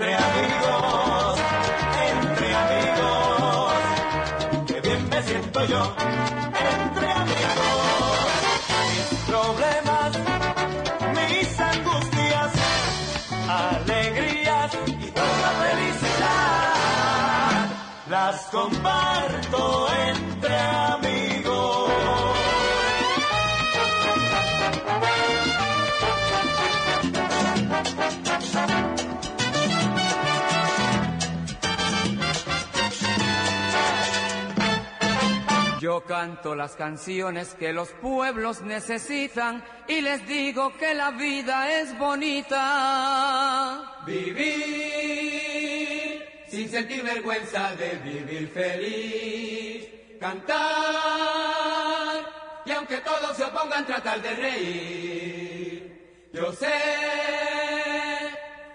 Entre amigos, entre amigos, qué bien me siento yo. Entre amigos, mis problemas, mis angustias, alegrías y toda felicidad, las comparto Yo canto las canciones que los pueblos necesitan y les digo que la vida es bonita. Vivir sin sentir vergüenza de vivir feliz. Cantar y aunque todos se opongan tratar de reír. Yo sé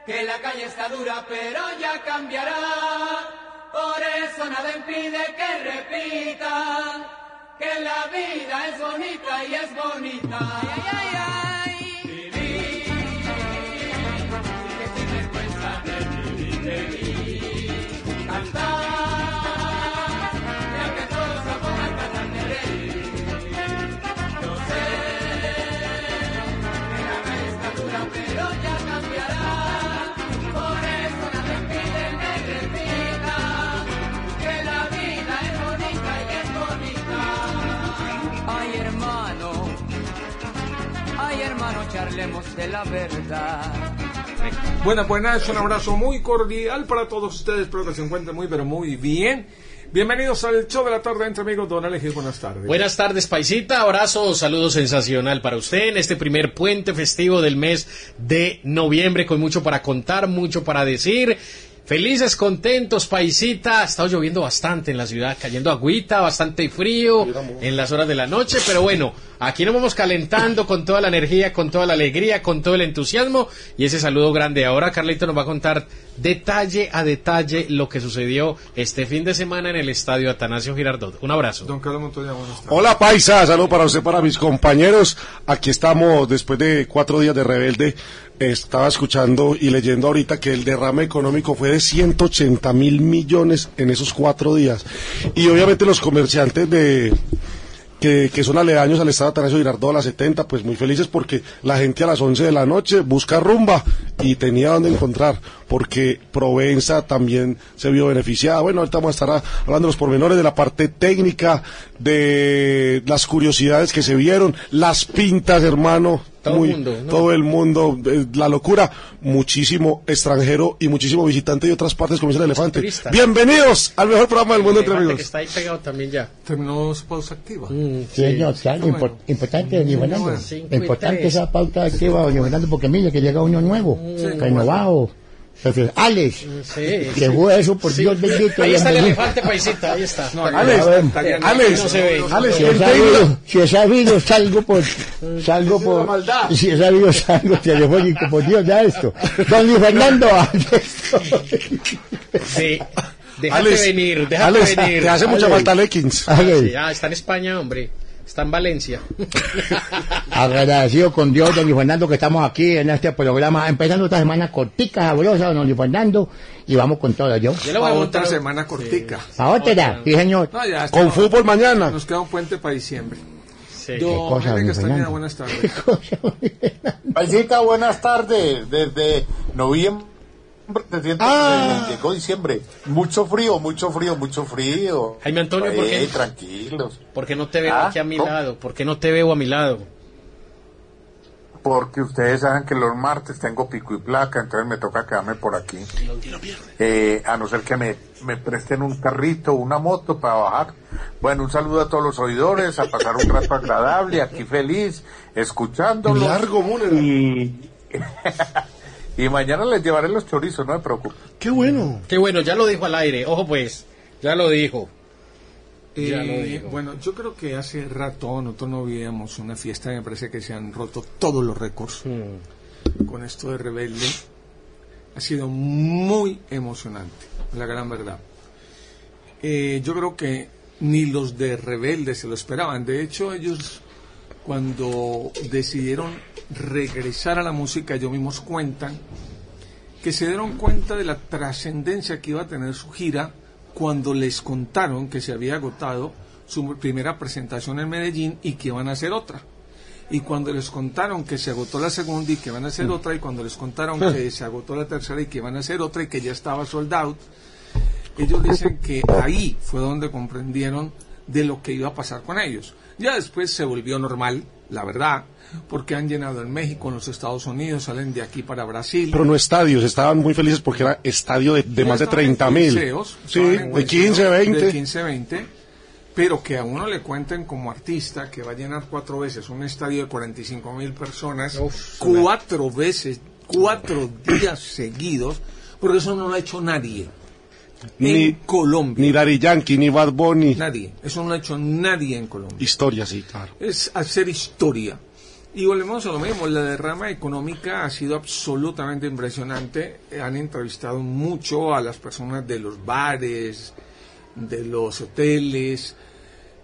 que la calle está dura pero ya cambiará. Por eso nada impide que repitan que la vida es bonita y es bonita. Verdad. Buenas, buenas, un abrazo muy cordial para todos ustedes. Espero que se encuentren muy, pero muy bien. Bienvenidos al show de la tarde entre amigos. Don Alejandro, buenas tardes. Buenas tardes, Paisita. Abrazo, saludo sensacional para usted en este primer puente festivo del mes de noviembre, con mucho para contar, mucho para decir. Felices, contentos, paisita. Ha estado lloviendo bastante en la ciudad, cayendo agüita, bastante frío en las horas de la noche, pero bueno, aquí nos vamos calentando con toda la energía, con toda la alegría, con todo el entusiasmo y ese saludo grande. Ahora Carlito nos va a contar detalle a detalle lo que sucedió este fin de semana en el estadio Atanasio Girardot. Un abrazo. Don Carlos Montoya, buenas tardes. Hola Paisa, saludo para usted, para mis compañeros. Aquí estamos después de cuatro días de rebelde. Estaba escuchando y leyendo ahorita que el derrame económico fue de 180 mil millones en esos cuatro días. Y obviamente los comerciantes de que, que son aledaños al estado Atanasio Girardot a las 70, pues muy felices porque la gente a las 11 de la noche busca rumba y tenía donde encontrar, porque Provenza también se vio beneficiada. Bueno, ahorita vamos a estar hablando de los pormenores de la parte técnica, de las curiosidades que se vieron, las pintas, hermano. Todo el mundo, ¿no? todo el mundo, eh, la locura, muchísimo extranjero y muchísimo visitante de otras partes como es el elefante. turista. Bienvenidos al mejor programa del mundo entre amigos. que está ahí pegado también ya. Terminó su pausa activa. Mm, Sí, señor, claro, Qué impor- bueno. importante, doña Fernando. Importante esa pauta activa, doña Fernando, porque mire que llega uno nuevo, renovado. Jefe, Alex, Sí, que fue eso, por Sí. Dios bendito. Ahí está el elefante, paisita, ahí está. No, Alex, Tariana- Alex, no se ve. Alex, Si técnico- sabido, si he sabido, salgo por, salgo por, maldad. si he sabido, salgo telefónico, por Dios, ya esto. Don Luis Fernando, Sí. Déjate Alex, venir, déjate Alex, venir. te hace mucha Alex. falta Lekins. Alex, Sí, ah, está en España, hombre. Está en Valencia. agradecido con Dios, don Luis Fernando, que estamos aquí en este programa, empezando esta semana cortica, sabrosa, don Luis Fernando, y vamos con todo, yo. Yo le voy a Pa' montar otra semana cortica. ¿A otra? Sí, señor. No, ya Con fútbol mañana. Nos queda un puente para diciembre. Sí. Don cosa, Henry don Castañeda, Fernando. buenas tardes. Buenas tardes. Desde noviembre se siente Ah. que llegó diciembre. Mucho frío, mucho frío, mucho frío. Jaime Antonio, ¿por qué? Eh, tranquilos. ¿Por qué no te veo Ah, aquí a mi ¿cómo? lado? ¿Por qué no te veo a mi lado? Porque ustedes saben que los martes tengo pico y placa, entonces me toca quedarme por aquí. Eh, a no ser que me, me presten un carrito, una moto para bajar. Bueno, un saludo a todos los oidores, a pasar un rato agradable, aquí feliz, escuchándolos. Largo. Y, Y mañana les llevaré los chorizos, no me preocupe. Qué bueno. Qué bueno, ya lo dijo al aire. Ojo pues, ya lo dijo. Ya lo Eh, dijo. bueno, yo creo que hace rato nosotros no veíamos una fiesta, me parece que se han roto todos los récords Mm. con esto de Rebelde. Ha sido muy emocionante, la gran verdad. Eh, yo creo que ni los de Rebelde se lo esperaban. De hecho, ellos cuando decidieron regresar a la música, ellos mismos cuentan que se dieron cuenta de la trascendencia que iba a tener su gira cuando les contaron que se había agotado su primera presentación en Medellín y que iban a hacer otra. Y cuando les contaron que se agotó la segunda y que van a hacer otra, y cuando les contaron que se agotó la tercera y que van a hacer otra y que ya estaba sold out, ellos dicen que ahí fue donde comprendieron de lo que iba a pasar con ellos. Ya después se volvió normal, la verdad, porque han llenado en México, en los Estados Unidos, salen de aquí para Brasil. Pero no estadios, estaban muy felices porque era estadio de, de más de estaban en 30 mil. Sí, de liceos 15, 20. De 15, 20. Pero que a uno le cuenten como artista que va a llenar cuatro veces un estadio de 45 mil personas, Uf, cuatro veces, cuatro días seguidos, porque eso no lo ha hecho nadie. Ni- en Colombia. Ni Daddy Yankee, ni Bad Bunny. Nadie. Eso no lo ha hecho nadie en Colombia. Historia, sí, claro. Es hacer historia. Y volvemos a lo mismo, la derrama económica ha sido absolutamente impresionante. Han entrevistado mucho a las personas de los bares, de los hoteles.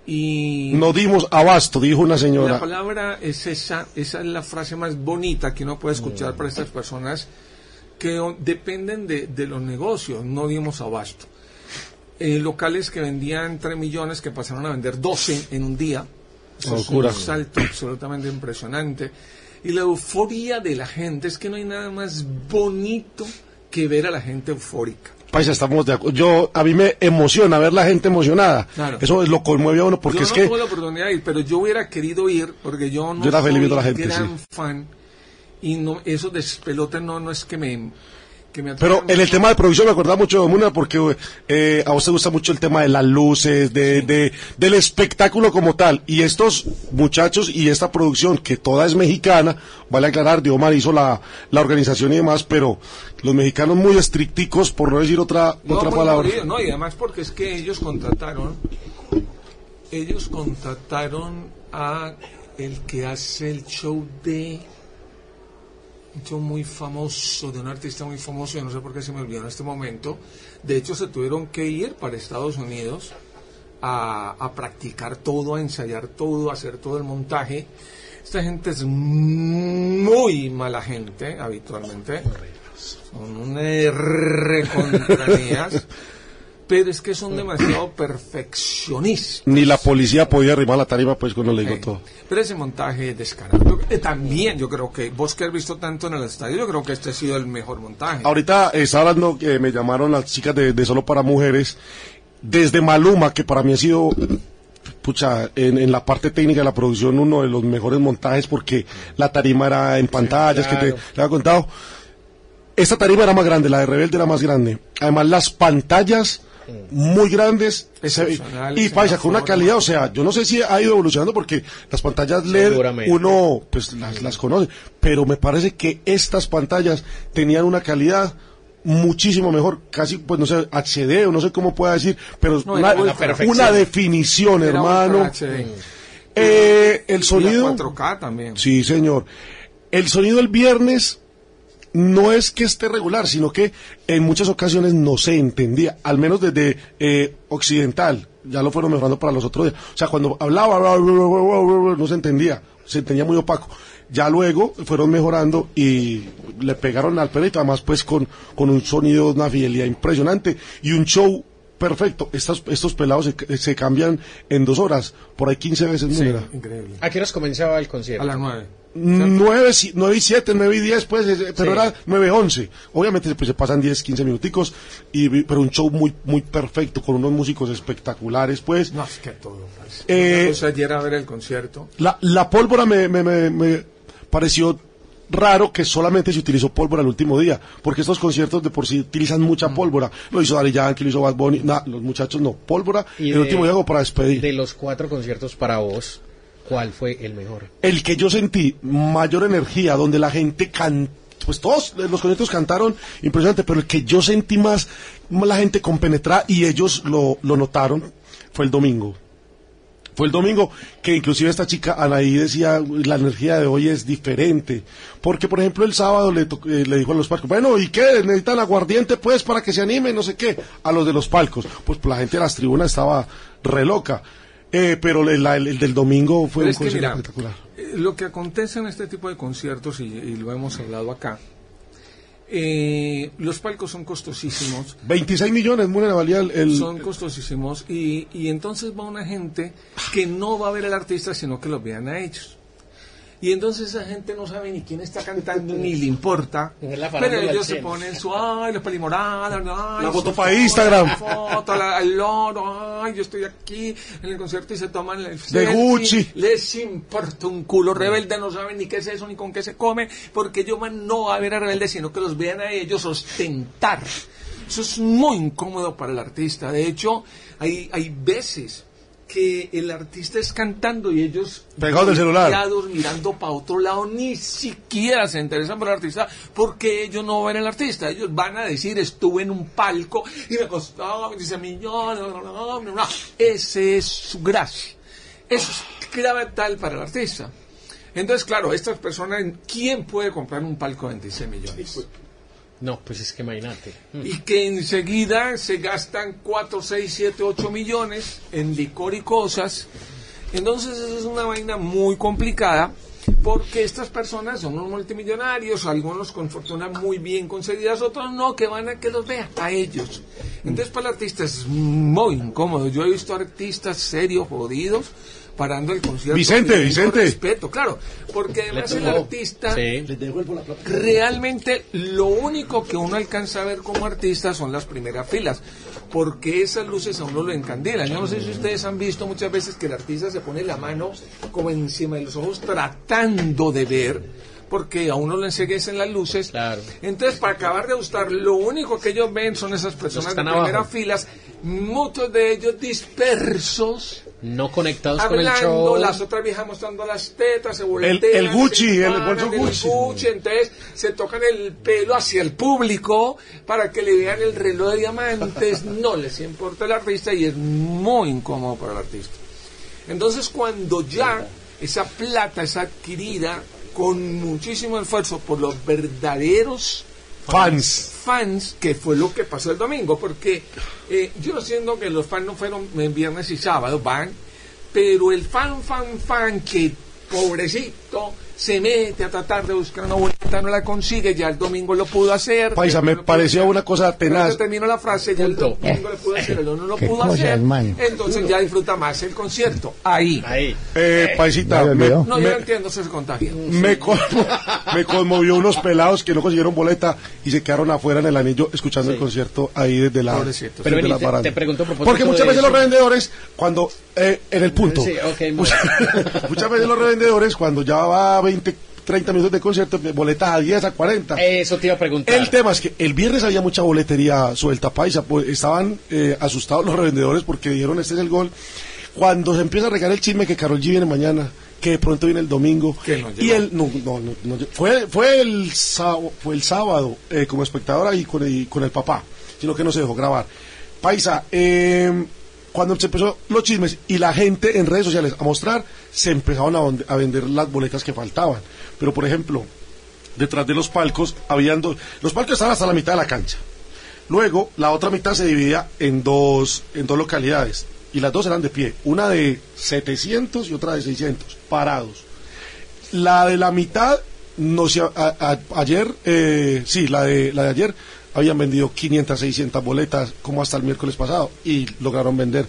Y No dimos abasto, dijo una la señora. palabra es esa, esa es la frase más bonita que uno puede escuchar para estas personas que dependen de, de los negocios, no dimos abasto. Eh, locales que vendían 3 millones que pasaron a vender 12 en un día. Eso es un salto absolutamente impresionante. Y la euforia de la gente, es que no hay nada más bonito que ver a la gente eufórica. Paisa, estamos de acuerdo. Yo, a mí me emociona ver la gente emocionada. Claro. Eso es lo conmueve a uno porque yo es no que tuve la oportunidad de ir, pero yo hubiera querido ir porque yo no Yo era soy la gente, gran sí. fan y no esos despelotes no no es que me que me Pero en el tema de producción me acordaba mucho de Muna porque eh, a vos te gusta mucho el tema de las luces, de, de- del espectáculo como tal. Y estos muchachos y esta producción, que toda es mexicana, vale aclarar, Diomar hizo la, la organización y demás, pero los mexicanos muy estricticos, por no decir otra, No, otra palabra. no, y además porque es que ellos contrataron ellos contrataron a el que hace el show de un show muy famoso, de un artista muy famoso, yo no sé por qué se me olvidó en este momento. De hecho, se tuvieron que ir para Estados Unidos a, a practicar todo, a ensayar todo, a hacer todo el montaje. Esta gente es muy mala gente, habitualmente. Son una recontranías, pero es que son demasiado perfeccionistas. Ni la policía podía arrimar la tarima, pues cuando le digo Eh, todo. Pero ese montaje es descarado. Eh, también yo creo que vos que has visto tanto en el estadio, yo creo que este ha sido el mejor montaje. Ahorita eh, hablando que me llamaron las chicas de, de Solo para Mujeres, desde Maluma, que para mí ha sido, pucha, en, en la parte técnica de la producción, uno de los mejores montajes, porque la tarima era en pantallas, que te, claro. te había contado. Esta tarima era más grande, la de Rebelde era más grande. Además, las pantallas muy grandes y paisa con una calidad, o sea, yo no sé si ha ido evolucionando porque las pantallas LED uno pues las, las conoce, pero me parece que estas pantallas tenían una calidad muchísimo mejor, casi pues no sé, HD o no sé cómo pueda decir, pero No, una, definición, Era hermano. Eh, el sonido 4K también. Sí, señor. El sonido el viernes no es que esté regular, sino que en muchas ocasiones no se entendía, al menos desde eh, occidental. Ya lo fueron mejorando para los otros días. O sea, cuando hablaba, no se entendía, se entendía muy opaco. Ya luego fueron mejorando y le pegaron al pelito, además pues con, con un sonido, una fidelidad impresionante y un show perfecto. Estos, estos pelados se, se cambian en dos horas, por ahí 15 veces. Sí, increíble. ¿A qué horas comenzaba el concierto? A las 9. Nueve, si- nueve y siete, nueve y diez, pues, eh, pero Sí. era nueve once. Obviamente pues, se pasan 10, 15 minuticos, y, pero un show muy, muy perfecto, con unos músicos espectaculares, pues. No, es que todo. pues. Eh, ayer a ver el concierto. La, la pólvora me, me, me, me pareció raro que solamente se utilizó pólvora el último día, porque estos conciertos de por sí utilizan mucha Mm. pólvora. Lo hizo Daddy Yankee, lo hizo Bad Bunny, nah, los muchachos no, pólvora Y el de- último día para despedir. De los cuatro conciertos para vos, ¿cuál fue el mejor? el que yo sentí mayor energía, donde la gente can- pues todos los conciertos cantaron impresionante, pero el que yo sentí más la gente compenetrada y ellos lo, lo notaron fue el domingo. Fue el domingo que inclusive esta chica Anaí decía la energía de hoy es diferente. Porque, por ejemplo, el sábado le, eh, le dijo a los palcos, bueno, ¿y qué? ¿Necesitan aguardiente pues para que se animen? No sé qué. A los de los palcos. Pues la gente de las tribunas estaba re loca. Eh, pero el, el- el del domingo fue un concierto mira, espectacular. eh, lo que acontece en este tipo de conciertos, y, y lo hemos hablado acá, eh, los palcos son costosísimos, 26 millones, Múnera, valía el... el- son costosísimos, y, y entonces va una gente que no va a ver al artista, sino que los vean a ellos. Y entonces esa gente no sabe ni quién está cantando, ni le importa. Pero ellos se 100. ponen su, ay, los pelimoradas, ay, La su foto para Instagram. la foto, la- el loro, ay, yo estoy aquí en el concierto y se toman el De. Gucci. Les importa un culo. Rebelde no saben ni qué es eso, ni con qué se come, porque yo man, no va a ver a Rebelde, sino que los vean a ellos ostentar. Eso es muy incómodo para el artista. De hecho, hay, hay veces que el artista es cantando y ellos Pegados del celular. mirando para otro lado, ni siquiera se interesan por el artista porque ellos no ven al artista. Ellos van a decir, estuve en un palco y me costaba 26 millones. bla, bla, bla, bla, bla". Ese es su gracia. Eso es clave tal para el artista. Entonces, claro, estas personas, ¿quién puede comprar un palco de 26 millones? No, pues es que imagínate. Mm. y que enseguida se gastan 4, 6, 7, 8 millones en licor y cosas. Entonces eso es una vaina muy complicada porque estas personas son unos multimillonarios, algunos con fortuna muy bien conseguidas, otros no, que van a que los vean a ellos. Entonces para el artista es muy incómodo. Yo he visto artistas serios, jodidos, parando el concierto. Vicente, Vicente. Respeto, claro, porque además el artista Sí. realmente lo único que uno alcanza a ver como artista son las primeras filas, porque esas luces a uno lo encandilan. Yo no sé si ustedes han visto muchas veces que el artista se pone la mano como encima de los ojos tratando de ver, porque a uno le enseguecen las luces. Claro. Entonces, para acabar de gustar, lo único que ellos ven son esas personas de abajo. filas, muchos de ellos dispersos No conectados con el show. las otras viejas mostrando las tetas, se voltean, el Gucci, se el bolso Gucci. Gucci, entonces se tocan el pelo hacia el público para que le vean el reloj de diamantes, no les importa el artista y es muy incómodo para el artista. Entonces cuando ya esa plata es adquirida con muchísimo esfuerzo por los verdaderos Fans. fans, que fue lo que pasó el domingo, porque eh, yo siento que los fans no fueron en viernes y sábado, van, pero el fan, fan, fan que pobrecito se mete a tratar de buscar una boleta, no la consigue, ya el domingo lo pudo hacer. Paisa, me lo pareció una cosa tenaz. termino la frase, ya el domingo le pudo hacer, el no lo pudo cosa, hacer, entonces ya disfruta más el concierto, ahí. Ahí. Eh, Paisita, lo me, olvidó. No, yo me- no entiendo, eso se contagia. me, con- me conmovió unos pelados que no consiguieron boleta y se quedaron afuera en el anillo escuchando el concierto ahí desde la, Pobrecitos. Pero desde vení, la te- te pregunto Porque muchas veces eso. los revendedores, cuando eh, en el punto, Sí, muchas veces los revendedores, cuando ya va a 20, 30 minutos de concierto, boletas a 10, a 40. Eso te iba a preguntar. El tema es que el viernes había mucha boletería suelta, paisa, pues estaban eh, asustados los revendedores porque dijeron este es el gol. Cuando se empieza a regar el chisme que Carol G viene mañana, que de pronto viene el domingo, Que no y el no, no, no, fue fue el sábado, fue el sábado eh, como espectadora y con el, con el papá, sino que no se dejó grabar. Paisa, eh, cuando se empezó los chismes y la gente en redes sociales a mostrar, se vend- a vender las boletas que faltaban. Pero por ejemplo, detrás de los palcos habían dos, los palcos estaban hasta la mitad de la cancha. Luego, la otra mitad se dividía en dos, en dos localidades. Y las dos eran de pie. Una de 700 y otra de 600, parados. La de la mitad, no sé, a- a- ayer, eh, sí, la de, la de ayer, habían vendido 500, 600 boletas, como hasta el miércoles pasado. Y lograron vender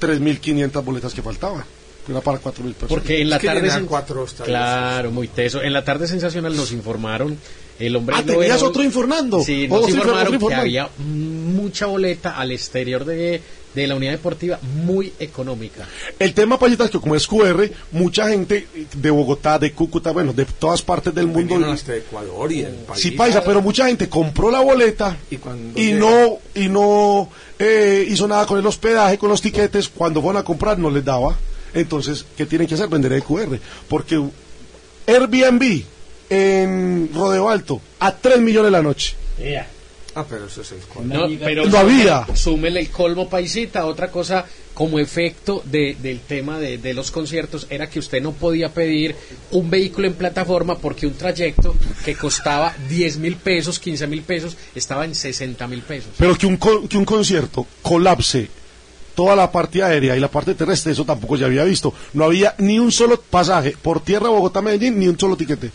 3.500 boletas que faltaban. Era para 4.000 personas. Porque en la Es que tarde. sen- cuatro. Claro, muy teso. En la tarde sensacional nos informaron. El hombre Ah, no ¿tenías era- otro informando? Sí, nos informaron que había mucha boleta al exterior de, de la unidad deportiva muy económica. El tema, Payita, es que como es QR, mucha gente de Bogotá, de Cúcuta, bueno, de todas partes del mundo. Hasta Ecuador y el país. Sí, Paisa, pero mucha gente compró la boleta Y cuando y no, y no eh, hizo nada con el hospedaje, con los tiquetes. Cuando fueron a comprar no les daba. Entonces, ¿qué tienen que hacer? Vender el QR. Porque Airbnb en Rodeo Alto a 3 millones la noche. Ah, pero eso es el colmo. No, pero No había. súmele el colmo paisita. Otra cosa como efecto de- del tema de, de los conciertos era que usted no podía pedir un vehículo en plataforma porque un trayecto que costaba 10 mil pesos, 15 mil pesos, estaba en 60 mil pesos. Pero que un, co- que un concierto colapse toda la parte aérea y la parte terrestre, eso tampoco ya había visto. No había ni un solo pasaje por tierra Bogotá-Medellín, ni un solo tiquete.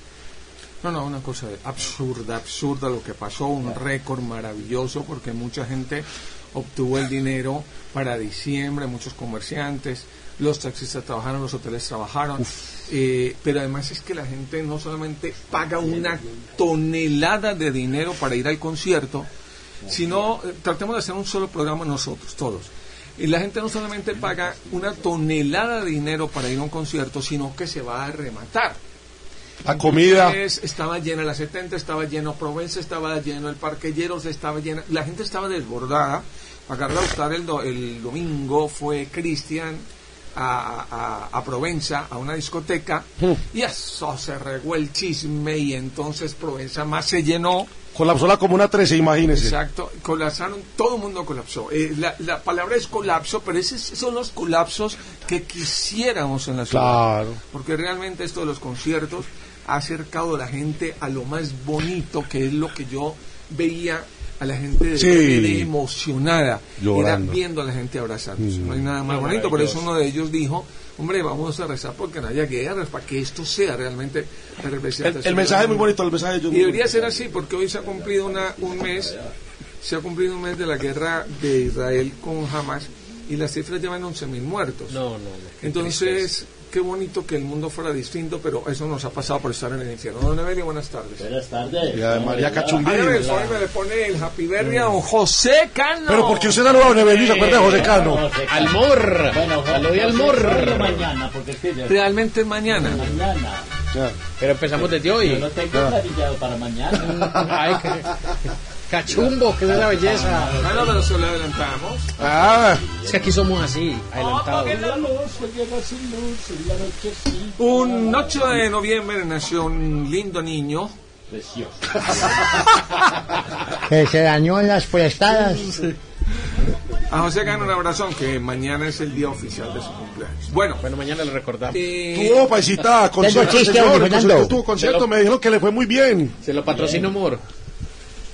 No, no, una cosa absurda, absurda lo que pasó, un récord maravilloso porque mucha gente obtuvo el dinero para diciembre, muchos comerciantes, los taxistas trabajaron, los hoteles trabajaron, eh, pero además es que la gente no solamente paga una tonelada de dinero para ir al concierto, sino eh, tratemos de hacer un solo programa nosotros, todos. Y la gente no solamente paga una tonelada de dinero para ir a un concierto, sino que se va a rematar. La comida. Entonces, estaba llena la 70, estaba lleno Provenza, estaba lleno el Parque Lleros, estaba llena, la gente estaba desbordada. Para gustar el, do- el domingo fue Cristian a, a, a Provenza, a una discoteca, y eso se regó el chisme y entonces Provenza más se llenó. Colapsó la Comuna 13, imagínese. Exacto, colapsaron, todo el mundo colapsó. Eh, la, la palabra es colapso, pero esos son los colapsos que quisiéramos en la ciudad. Claro. Porque realmente esto de los conciertos ha acercado a la gente a lo más bonito, que es lo que yo veía a la gente de Sí. Emocionada. Llorando. Era viendo a la gente abrazándose. No hay nada más bonito. Por eso uno de ellos dijo, hombre, vamos a rezar porque no haya guerras, para que esto sea realmente la El, representación. el mensaje es muy bonito, el mensaje de ellos Y debería ser así, porque hoy se ha cumplido una, un mes, se ha cumplido un mes de la guerra de Israel con Hamas y las cifras llevan 11.000 muertos. No, no, no. Entonces, qué bonito que el mundo fuera distinto, pero eso nos ha pasado por estar en el infierno. Don Evelio, buenas tardes. Buenas tardes. Y a María Cachumbí. Ay, a ver, hoy me le pone el Happy Birthday a don José Cano. Pero porque usted saluda a Don Evelio se acuerda de José Cano. No, Almor. Bueno, José, mor. solo mañana, porque es que yo- Realmente es mañana. mañana. Pero empezamos desde Yo hoy. no tengo planillado para mañana. Ay, qué- cachumbo, que es la belleza. Bueno, pero se lo adelantamos. Ah, Es que aquí somos así, adelantados. Sí. Un 8 de noviembre nació un lindo niño. Precioso. Que se dañó en las prestadas. A José Cano un abrazón, que mañana es el día oficial de su cumpleaños. Bueno, Bueno, mañana le recordamos. eh, tuvo paisita, concierto, chiste, señor, Fernando. tuvo concierto, me dijeron que le fue muy bien. Se lo patrocina Humor.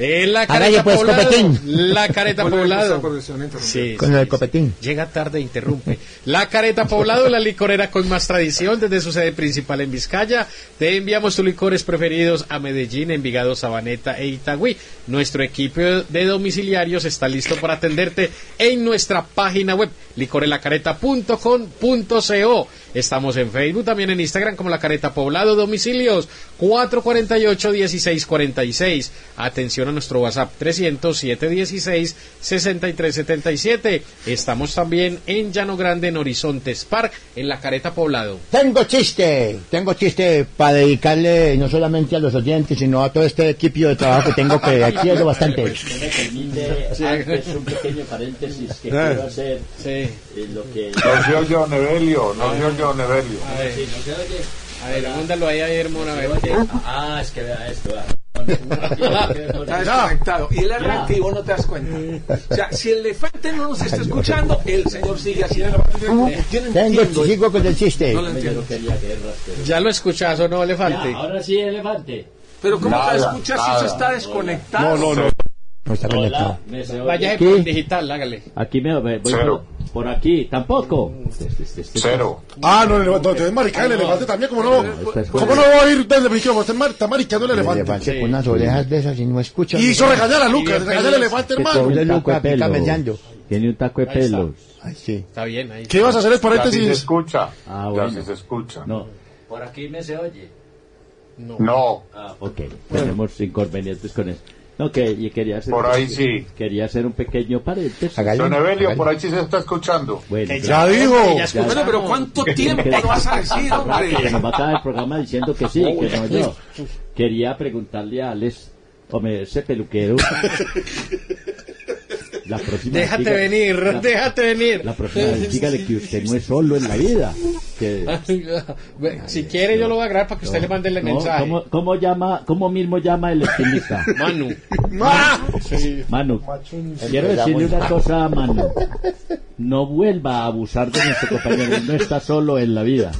Eh, la careta pues, poblado. copetín. La careta poblado. el. Sí, Con sí, sí. copetín. Llega tarde e interrumpe. La Careta Poblado, la licorera con más tradición desde su sede principal en Vizcaya. Te enviamos tus licores preferidos a Medellín, Envigado, Sabaneta e Itagüí. Nuestro equipo de domiciliarios está listo para atenderte en nuestra página web licorelacareta.com.co. Estamos en Facebook, también en Instagram como La Careta Poblado, domicilios 448-1646. Atención a nuestro WhatsApp 300-716-6377. Estamos también en Llano Grande, en Horizontes Park, en La Careta Poblado. Tengo chiste, tengo chiste para dedicarle no solamente a los oyentes, sino a todo este equipo de trabajo que tengo que aquí es lo bastante. Termine antes un pequeño paréntesis que quiero hacer Sí. eh, lo que... No no Don Evelio. A ver, a ver, mándalo ahí, a ver. Oye, Ah, es que vea esto. Está desconectado. Y él y vos no te das cuenta. O sea, si el elefante no nos está escuchando, el señor sigue haciendo. Yo no Tengo, sigo con el chiste. No lo entiendo. ¿Ya lo escuchas o no, elefante? Ya, ahora sí, elefante. Pero ¿cómo te Nada, escuchas si eso está desconectado? No, no, no. No está conectado. Vaya por digital, hágale. Aquí me voy Cero. por, por aquí, tampoco. Este, este, este, Cero. Ah, no, el elefante, no, te ves maricar el elefante también, ¿cómo no? ¿Cómo no va a ir desde el micrófono? Está, mar- está maricando el El elefante. elefante con unas orejas de esas y no escucha. Y hizo regañar a Lucas, regañar al elefante, hermano. tiene de un taco Luca, de pica pelo. mellando. Tiene un taco de pelos. Ay, sí. Está bien, ahí. ¿Qué ibas a hacer el Ya sí se paréntesis? escucha. Ah, Ya bueno. sí se escucha. No. Por aquí me se oye. No, Ah, ok. Tenemos inconvenientes con eso. No, que y quería hacer por ahí sí. Quería hacer un pequeño paréntesis. Don Evelio, por ahí sí se está escuchando. Bueno, Que Ya digo. que ya Ya. escuchamos. Bueno, pero ¿cuánto tiempo lo vas a decir, que hombre? nos va a acabar el programa diciendo que sí, que no yo. Quería preguntarle a Alex, hombre, ese peluquero. La próxima Déjate venir, la- déjate venir. La próxima vez dígale que usted no es solo en la vida, que... si quiere yo lo voy a grabar para que usted le mande el No, mensaje. ¿cómo, cómo llama, ¿Cómo mismo llama el estilista? Manu. Sí. Manu, quiero decirle una cosa a Manu. No vuelva a abusar de nuestro compañero. No está solo en la vida.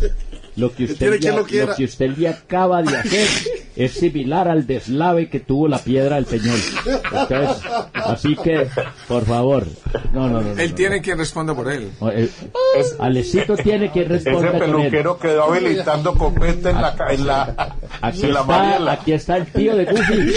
Lo que usted, quien ya, lo lo que usted le acaba de hacer es similar al deslave que tuvo la piedra del Peñol. Entonces, así que, por favor, no, no, no. no, Él no, tiene quien responda por él. no. Eh, Alecito tiene que Ese responder con él. peluquero quedó habilitando copete en la, en la, Aquí en la está, Mariela. aquí está el tío de Goofy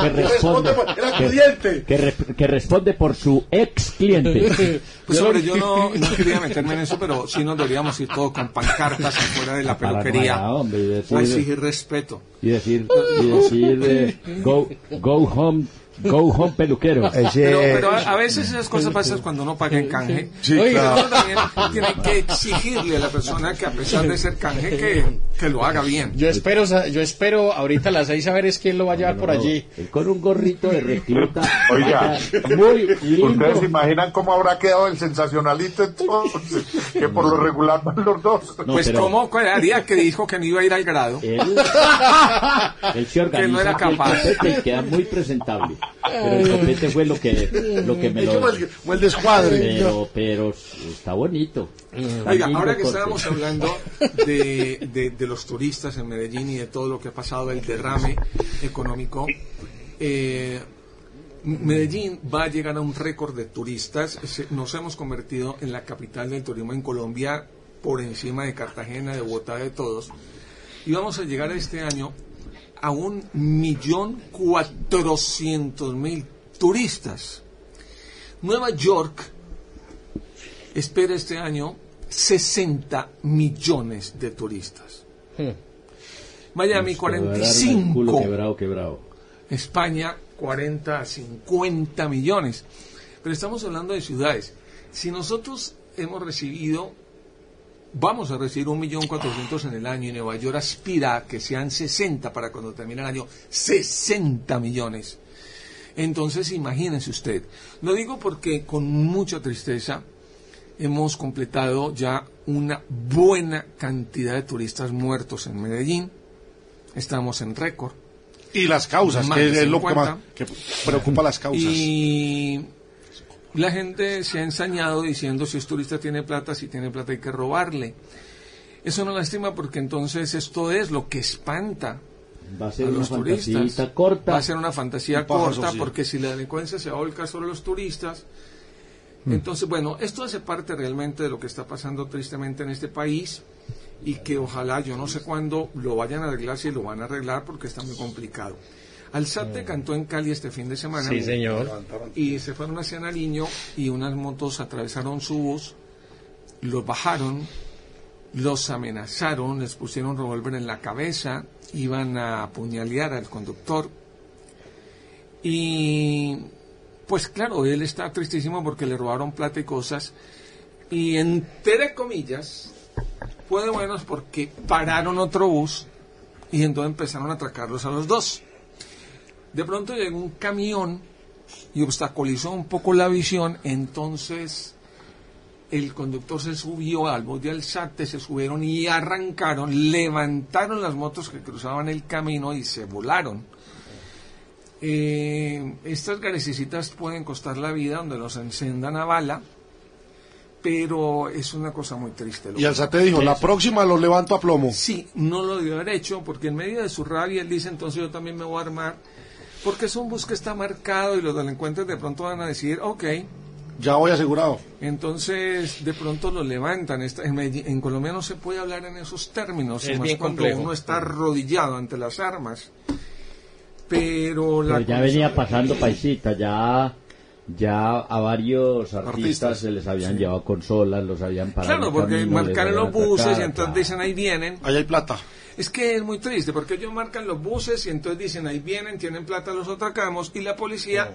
que responde, que, que re- que responde por su ex cliente. Pues hombre, yo no, no quería meterme en eso, pero sí nos deberíamos ir todos con pancartas afuera de la peluquería nada, hombre, y decir, a exigir respeto. y decir, y decir eh, go, go home, go home peluquero. Pero, pero a, a veces esas cosas pasan cuando uno paga en canje. Sí, Oiga, claro. uno también tiene que exigirle a la persona que a pesar de ser canje que, que lo haga bien. Yo espero, yo espero ahorita a las seis a ver es quién lo va a llevar por allí. Con un gorrito de recluta. Oiga, muy lindo. ¿Ustedes se imaginan cómo habrá quedado el sensacionalista entonces? Que por lo regular van los dos. No, pues pero como haría que dijo que no iba a ir al grado. Él, él se organiza Que no era capaz. y queda muy presentable. Pero el copete fue lo que, lo que me lo... Como el, como el descuadre. Pero, pero está bonito. Está Oiga, lindo ahora que corte. estábamos hablando de, de- de los turistas en Medellín y de todo lo que ha pasado, el derrame económico, eh, Medellín va a llegar a un récord de turistas. Nos hemos convertido en la capital del turismo en Colombia, por encima de Cartagena, de Bogotá, de todos. Y vamos a llegar este año a un millón cuatrocientos mil turistas. Nueva York espera este año 60 millones de turistas. Miami Nos culo 45. Quebrado, quebrado. España 40 a 50 millones. Pero estamos hablando de ciudades. Si nosotros hemos recibido, vamos a recibir un millón cuatrocientos en el año y Nueva York aspira a que sean 60 para cuando termine el año, 60 millones. Entonces imagínense usted. Lo digo porque con mucha tristeza hemos completado ya una buena cantidad de turistas muertos en Medellín. Estamos en récord. Y las causas, Más que es lo que, 50. más, que preocupa las causas. Y la gente se ha ensañado diciendo si es turista tiene plata, si tiene plata hay que robarle. Eso no lastima porque entonces esto es lo que espanta Va a a ser una los fantasía turistas. corta. Va a ser una fantasía corta sí. porque si la delincuencia se va a volcar sobre los turistas, Mm. entonces bueno, esto hace parte realmente de lo que está pasando tristemente en este país y que ojalá, yo no sé cuándo lo vayan a arreglar, si lo van a arreglar porque está muy complicado. Alzate cantó en Cali este fin de semana. Sí, señor. Y se fueron hacia Nariño y unas motos atravesaron su bus, los bajaron, los amenazaron, les pusieron revólver en la cabeza, iban a apuñalear al conductor. Y pues claro, él está tristísimo porque le robaron plata y cosas. Y entre comillas, fue de buenos porque pararon otro bus y entonces empezaron a atracarlos a los dos. De pronto llegó un camión y obstaculizó un poco la visión, entonces el conductor se subió al bus de Alzate, se subieron y arrancaron, levantaron las motos que cruzaban el camino y se volaron. Eh, estas garecicitas pueden costar la vida donde los encendan a bala, pero es una cosa muy triste. lo Y Alzate dijo, la próxima lo levanto a plomo. Sí, no lo debió haber hecho porque en medio de su rabia él dice entonces yo también me voy a armar porque es un bus que está marcado y los delincuentes de pronto van a decir ok, Ya voy asegurado. entonces de pronto lo levantan. En, Colombia no se puede hablar en esos términos, Es más bien cuando complejo. uno está arrodillado ante las armas. Pero la Pero ya venía pasando paisita, ya ya a varios artistas, Artistas, se les habían sí. llevado consolas, los habían parado. Claro, porque camino, habían los buses y entonces claro. dicen ahí vienen. Ahí hay plata. Es que es muy triste porque ellos marcan los buses y entonces dicen ahí vienen, tienen plata, los atracamos y la policía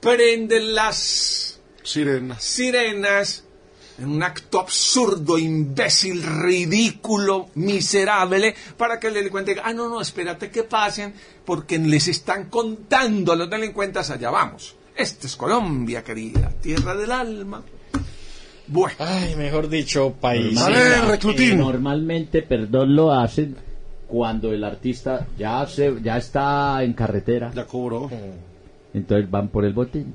prende las Sirenas. sirenas en un acto absurdo, imbécil, ridículo, miserable, para que el delincuente diga, ah, no, no, espérate que pasen, porque les están contando a los delincuentes, allá vamos. Esta es Colombia, querida, tierra del alma. Bueno, Ay, mejor dicho, país. Vale, Eh, reclutín. normalmente, perdón, lo hacen cuando el artista ya se ya está en carretera, Ya cobró. entonces van por el botín.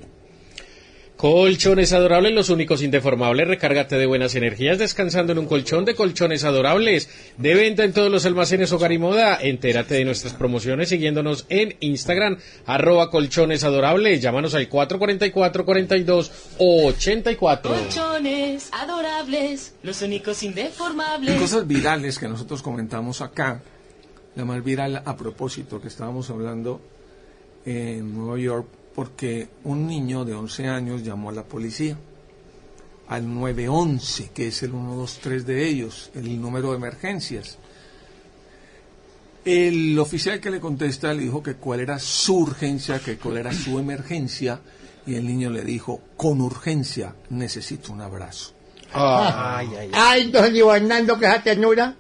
Colchones adorables, los únicos indeformables. Recárgate de buenas energías descansando en un colchón de colchones adorables. De venta en todos los almacenes Hogar y Moda. Entérate de nuestras promociones siguiéndonos en Instagram, arroba colchones adorables. Llámanos al 444-4284. Colchones adorables, los únicos y indeformables. cosas virales que nosotros comentamos acá. La más viral a propósito que estábamos hablando en Nueva York, porque un niño de 11 años llamó a la policía al 911, que es el 123 de ellos, el número de emergencias. El oficial que le contesta le dijo que cuál era su urgencia, que cuál era su emergencia, y el niño le dijo, con urgencia necesito un abrazo. Ay, ay, ay. Ay, don Ivo Hernando, que esa ternura.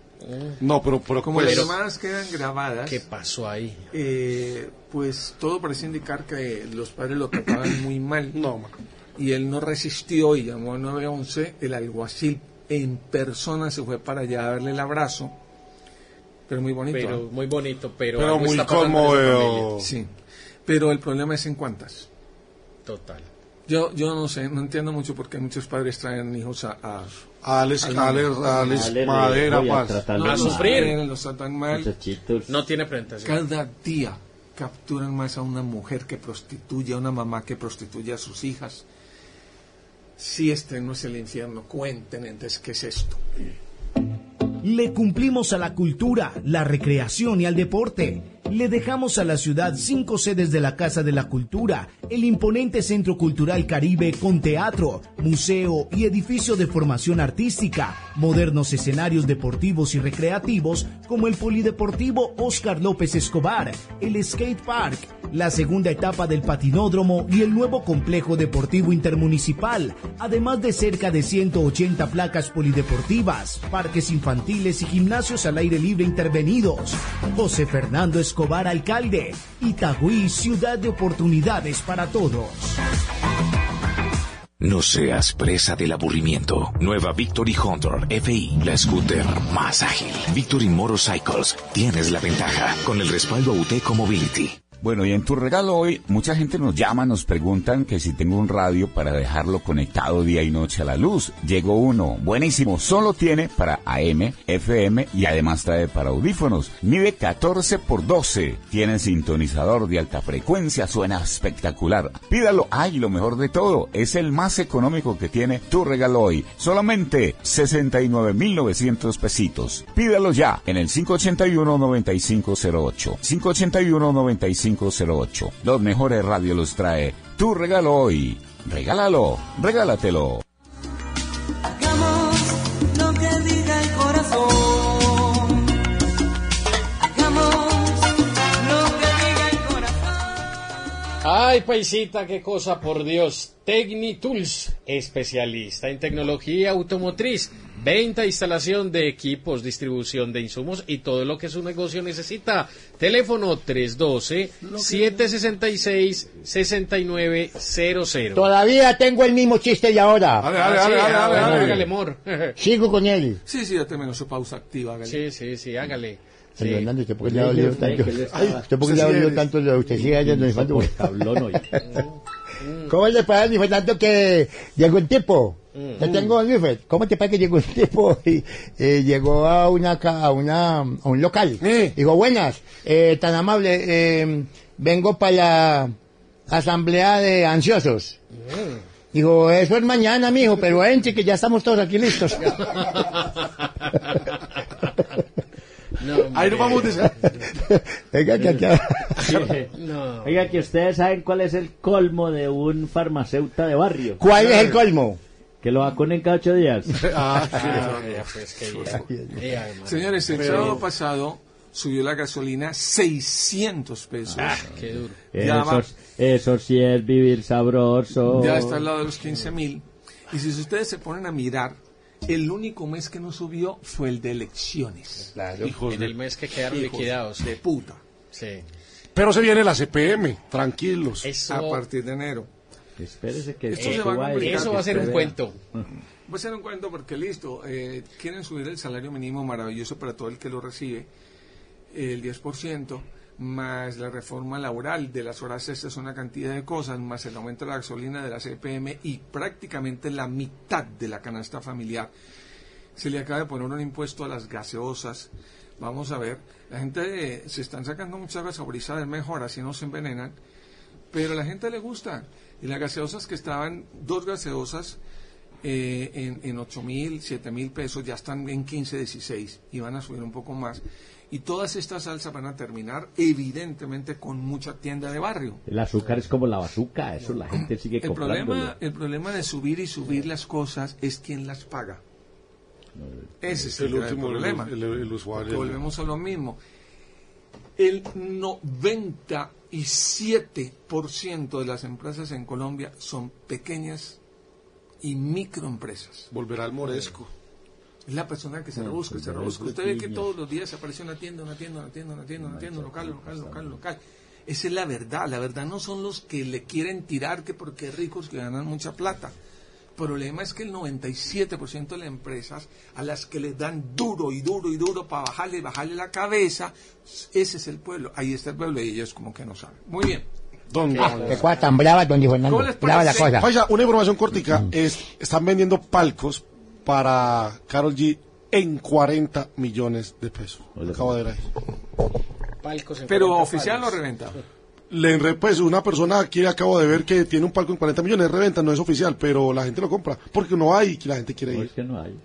No, pero, pero Como pues, las llamadas quedan grabadas, ¿Qué pasó ahí? eh, pues todo parece indicar que los padres lo trataban muy mal. No, ma. Y él no resistió y llamó al 911. El alguacil en persona se fue para allá a darle el abrazo. Pero muy bonito. Pero ¿eh? muy bonito, pero, pero muy conmovedor. Sí. Pero el problema es en cuántas. Total. Yo, yo no sé, no entiendo mucho por qué muchos padres traen hijos a, a, Alex, Al- Alex, Alex, Madera, voy a paz. A sufrir. a los tratan mal. No tiene presentación. Cada día capturan más a una mujer que prostituye, a una mamá que prostituye a sus hijas. Si este no es el infierno, cuenten entonces qué es esto. Le cumplimos a la cultura, la recreación y al deporte. Le dejamos a la ciudad cinco sedes de la Casa de la Cultura, el imponente Centro Cultural Caribe con teatro, museo y edificio de formación artística, modernos escenarios deportivos y recreativos como el Polideportivo Oscar López Escobar, el Skate Park, la segunda etapa del patinódromo y el nuevo complejo deportivo intermunicipal, además de cerca de 180 placas polideportivas, parques infantiles y gimnasios al aire libre intervenidos. José Fernando Escobar, alcalde. Itagüí, ciudad de oportunidades para todos. No seas presa del aburrimiento. Nueva Victory Hunter FI, la scooter más ágil. Victory Motorcycles, tienes la ventaja con el respaldo Auteco Mobility. Bueno, y en tu regalo hoy, mucha gente nos llama, nos preguntan que si tengo un radio para dejarlo conectado día y noche a la luz. Llegó uno, buenísimo, solo tiene para AM, FM y además trae para audífonos. Mide 14 por 12, tiene sintonizador de alta frecuencia, suena espectacular. Pídalo, ay, lo mejor de todo, es el más económico que tiene tu regalo hoy. Solamente 69,900 pesitos. Pídalo ya en el 581-9508. 581-9508. Los mejores radios los trae. Tu regalo hoy. Regálalo, regálatelo. Ay, paisita, qué cosa, por Dios. Tecnitools, especialista en tecnología automotriz, venta instalación de equipos, distribución de insumos y todo lo que su negocio necesita. Teléfono 312-766-6900. Todavía tengo el mismo chiste de ahora. Dale, Ah, dale, sí, dale, ah, dale, bueno, dale. hágale, amor. Sigo con él. Sí, sí, ya terminó su pausa activa. hágale. Sí, sí, sí, hágale. Sí. Hernández, ¿usted por qué le ha dolido tanto? Ay, ¿Usted por qué le ha dolido tanto usted? Sí, ayer no le falta. Tablón hoy. ¿Cómo le parece, mi Fernando, que llegó un tipo? Te tengo, Luis, ¿cómo te parece que llegó un tipo y eh, llegó a una, a una, a un local? Digo, buenas, eh, tan amable, eh, vengo para la asamblea de ansiosos. Digo, eso es mañana, mijo, pero entre que ya estamos todos aquí listos. No, Ahí nos vamos de... Venga, que aquí... No. Oiga, que ustedes saben cuál es el colmo de un farmacéutico de barrio. ¿Cuál es el colmo? Que lo vacunen cada ocho días. Ah. Señores, el sábado pasado subió la gasolina 600 pesos. Ah, qué duro. Ya va. Eso, eso sí es vivir sabroso. Ya está al lado de los 15 mil. Y si ustedes se ponen a mirar, el único mes que no subió fue el de elecciones. Hijos En de- el mes que quedaron Hijos liquidados. De puta. Sí. Pero se viene la CPM, tranquilos. Eso. A partir de enero. Espérese que Esto se eso va a va a- complicar. Eso va a ser un cuento. Voy a hacer un cuento porque listo, eh, quieren subir el salario mínimo maravilloso para todo el que lo recibe, el 10%, más la reforma laboral de las horas extras, una cantidad de cosas, más el aumento de la gasolina de la CPM y prácticamente la mitad de la canasta familiar. Se le acaba de poner un impuesto a las gaseosas. Vamos a ver, la gente eh, se están sacando muchas gasobrizadas, es mejor, así no se envenenan pero a la gente le gusta. Y las gaseosas que estaban, dos gaseosas eh, en, en 8 mil, 7 mil pesos, ya están en 15, 16 y van a subir un poco más. Y todas estas salsas van a terminar, evidentemente, con mucha tienda de barrio. El azúcar es como la bazuca, eso la gente sigue El comprándolo. problema, el problema de subir y subir las cosas es quién las paga. Ese es el, último, problema. el- el usuario. Volvemos a lo mismo. El 97% de las empresas en Colombia son pequeñas y microempresas. Volverá al moresco. Es la persona que se rebusca, pues se rebusca. Usted ve que todos los días aparece una tienda, una tienda, una tienda, una tienda, una tienda, una tienda, local, local, local, local. Esa es la verdad. La verdad no son los que le quieren tirar que porque ricos que ganan mucha plata. El problema es que el 97% de las empresas a las que les dan duro y duro y duro para bajarle, bajarle la cabeza, ese es el pueblo. Ahí está el pueblo y ellos como que no saben. Muy bien. Don Qué cosa tan brava, don Fernando. ¿Cómo les Brava la cosa. Paisa, una información cortica. Es, están vendiendo palcos para Carol G en 40 millones de pesos. Acabo de ver ahí. Palcos en Pero 40 oficial o palos. reventado. Le pues una persona aquí acabo de ver que tiene un palco en 40 millones de reventa, no es oficial, pero la gente lo compra porque no hay y la gente quiere No, ir. es que no hay.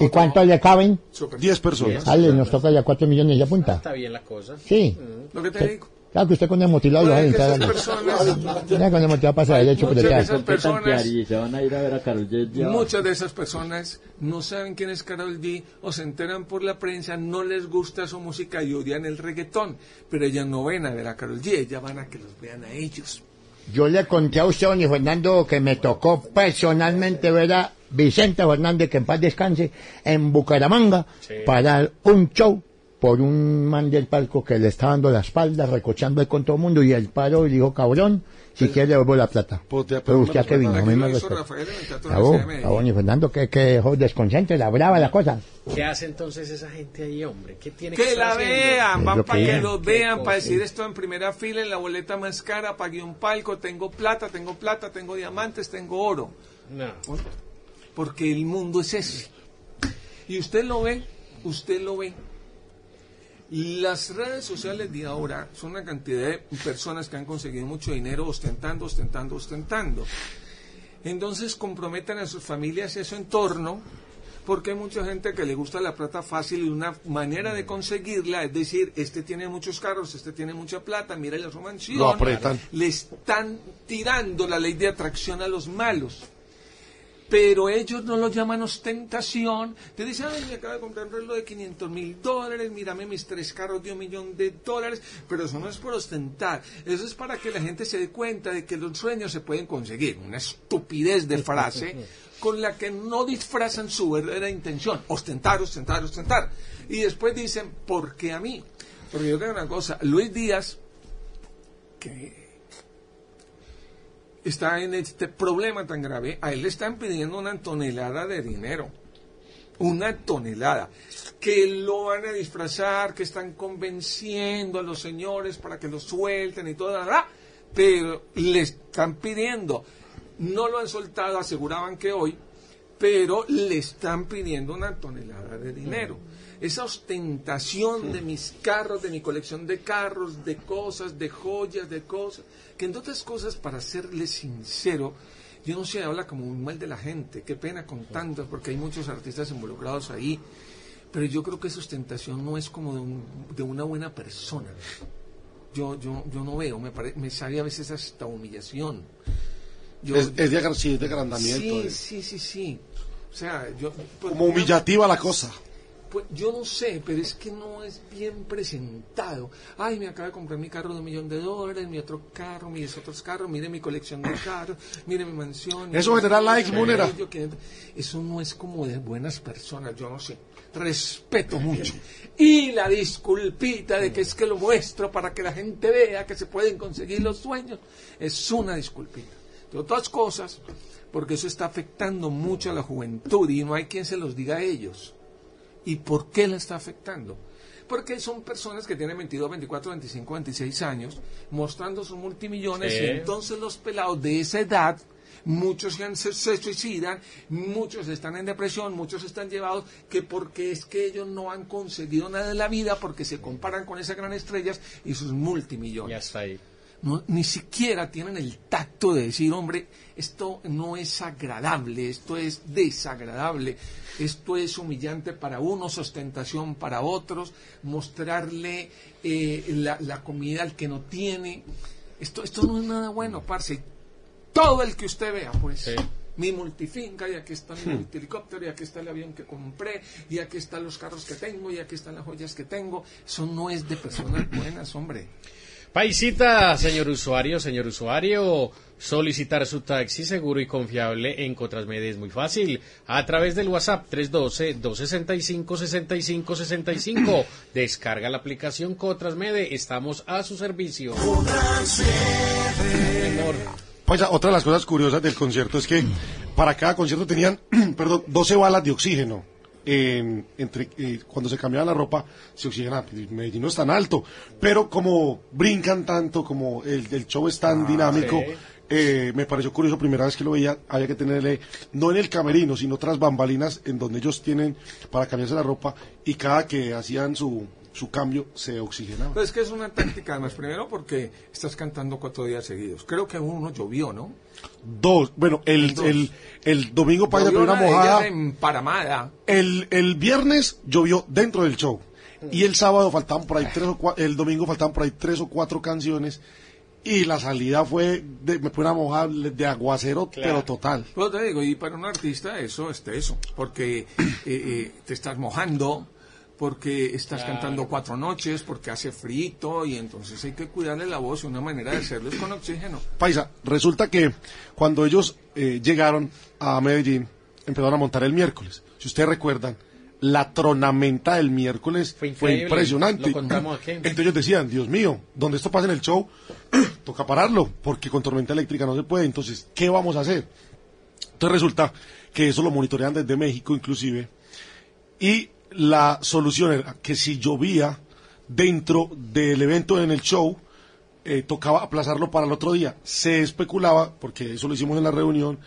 ¿Y cuántos le caben? 10 personas. Dale, nos toca ya cuatro millones de punta. Está bien la cosa. Sí. Lo que te digo. Claro que usted con el motilado lo va a entrar. esas personas, Ya con el motilado pasa derecho por de detrás. a ir a ver a Carol G. ya. muchas de esas personas no saben quién es Carol G o se enteran por la prensa, no les gusta su música y odian el reggaetón, pero ellas no ven a ver a Carol G, ellas van a que los vean a ellos. Yo le conté a usted, don Fernando, que me tocó personalmente ver a Vicente Fernández, que en paz descanse, en Bucaramanga, para dar un show por un man del palco que le está dando la espalda, recochando ahí con todo el mundo, y él paró y dijo, cabrón, si quiere le devuelvo la plata. Pues te- Pero usted a qué vino, a mí me lo hizo respeta. Rafael en el Teatro Cabo, Universidad de Medellín. cabo, don Fernando, que, que dejó desconcentre, la brava la cosa. ¿Qué hace entonces esa gente ahí, hombre? ¿Qué tiene Que estar la haciendo? vean, van para que que vean. los vean, para decir esto en primera fila, en la boleta más cara, pagué un palco, tengo plata, tengo plata, tengo diamantes, tengo oro. No. Porque el mundo es ese. Y usted lo ve, usted lo ve. Las redes sociales de ahora son una cantidad de personas que han conseguido mucho dinero ostentando, ostentando, ostentando. Entonces comprometen a sus familias y a su entorno porque hay mucha gente que le gusta la plata fácil y una manera de conseguirla es decir, este tiene muchos carros, este tiene mucha plata, mira su mansión. Lo apretan. Le están tirando la ley de atracción a los malos pero ellos no lo llaman ostentación. Te dicen, ay, me acabo de comprar un reloj de 500 mil dólares, mírame mis tres carros de un millón de dólares, pero eso no es por ostentar, eso es para que la gente se dé cuenta de que los sueños se pueden conseguir. Una estupidez de frase con la que no disfrazan su verdadera intención, ostentar, ostentar, ostentar. Y después dicen, ¿por qué a mí? Porque yo tengo una cosa, Luis Díaz, que está en este problema tan grave, a él le están pidiendo una tonelada de dinero. Una tonelada. Que lo van a disfrazar, que están convenciendo a los señores para que lo suelten y todo, pero le están pidiendo. No lo han soltado, aseguraban que hoy, pero le están pidiendo una tonelada de dinero. Esa ostentación de mis carros, de mi colección de carros, de cosas, de joyas, de cosas, que entre otras cosas, para serle sincero, yo no sé, habla como muy mal de la gente, qué pena con tantos, porque hay muchos artistas involucrados ahí, pero yo creo que esa ostentación no es como de, un- de una buena persona. Yo, yo, yo no veo, me, pare- me sale a veces hasta humillación. Yo- Es, es de, sí, es de agrandamiento. Sí, es sí, sí, sí. O sea, yo... pues, como humillativa la cosa. Pues yo no sé, pero es que no es bien presentado. Ay, me acabo de comprar mi carro de un millón de dólares, mi otro carro, mis otros carros, mire mi colección de carros, mire mi mansión. Eso genera likes, Munera. Eso no es como de buenas personas, yo no sé. Respeto mucho. Y la disculpita de que es que lo muestro para que la gente vea que se pueden conseguir los sueños, es una disculpita. Entre otras cosas, porque eso está afectando mucho a la juventud y no hay quien se los diga a ellos. ¿Y por qué la está afectando? Porque son personas que tienen 22, 24, 25, 26 años mostrando sus multimillones Sí. y entonces los pelados de esa edad, muchos se, han- se- se suicidan, muchos están en depresión, muchos están llevados que porque es que ellos no han conseguido nada en la vida porque se comparan con esas grandes estrellas y sus multimillones. Ya está ahí. No, ni siquiera tienen el tacto de decir, hombre, esto no es agradable, esto es desagradable, esto es humillante para unos, ostentación para otros, mostrarle eh, la, la comida al que no tiene. Esto, esto no es nada bueno, parce. Todo el que usted vea, pues. Mi multifinca, y aquí está mi Hmm. multihelicóptero, y aquí está el avión que compré, y aquí están los carros que tengo, y aquí están las joyas que tengo. Eso no es de personas buenas, hombre. Paisita, señor usuario, señor usuario, solicitar su taxi seguro y confiable en Cotrasmede es muy fácil. A través del WhatsApp 312-265-6565. Descarga la aplicación Cotrasmede. Estamos a su servicio. Pues otra de las cosas curiosas del concierto es que para cada concierto tenían, perdón, 12 balas de oxígeno. En- entre, eh, cuando se cambiaba la ropa, se oxigenaba. Medellín no es tan alto, pero como brincan tanto, como el, el show es tan dinámico, sí. eh, me pareció curioso, primera vez que lo veía, había que tenerle, no en el camerino, sino otras bambalinas en donde ellos tienen para cambiarse la ropa y cada que hacían su, su cambio se oxigenaba. Pues es que es una táctica, además, primero porque estás cantando cuatro días seguidos. Creo que uno llovió, ¿no? Dos, bueno, el, Dos. el, el domingo para Llovió una mojada. ellas en Paramada. El, el viernes llovió dentro del show. Y el sábado faltaban por ahí tres o cua- el domingo faltaban por ahí tres o cuatro canciones. Y la salida fue, de, me fue una mojada de aguacero, pero total. Pues te digo, y para un artista eso es eso, porque eh, eh, te estás mojando, porque estás Claro. cantando cuatro noches, porque hace frito, y entonces hay que cuidarle la voz y una manera de hacerlo es con oxígeno. Paisa, resulta que cuando ellos eh, llegaron a Medellín, empezaron a montar el miércoles. Si ustedes recuerdan, la tronamenta del miércoles fue, impresionante. Lo contamos aquí. Entonces ellos decían, Dios mío, donde esto pasa en el show, toca pararlo, porque con tormenta eléctrica no se puede. Entonces, ¿qué vamos a hacer? Entonces resulta que eso lo monitorean desde México inclusive. Y la solución era que si llovía dentro del evento en el show, eh, tocaba aplazarlo para el otro día. Se especulaba, porque eso lo hicimos en la reunión,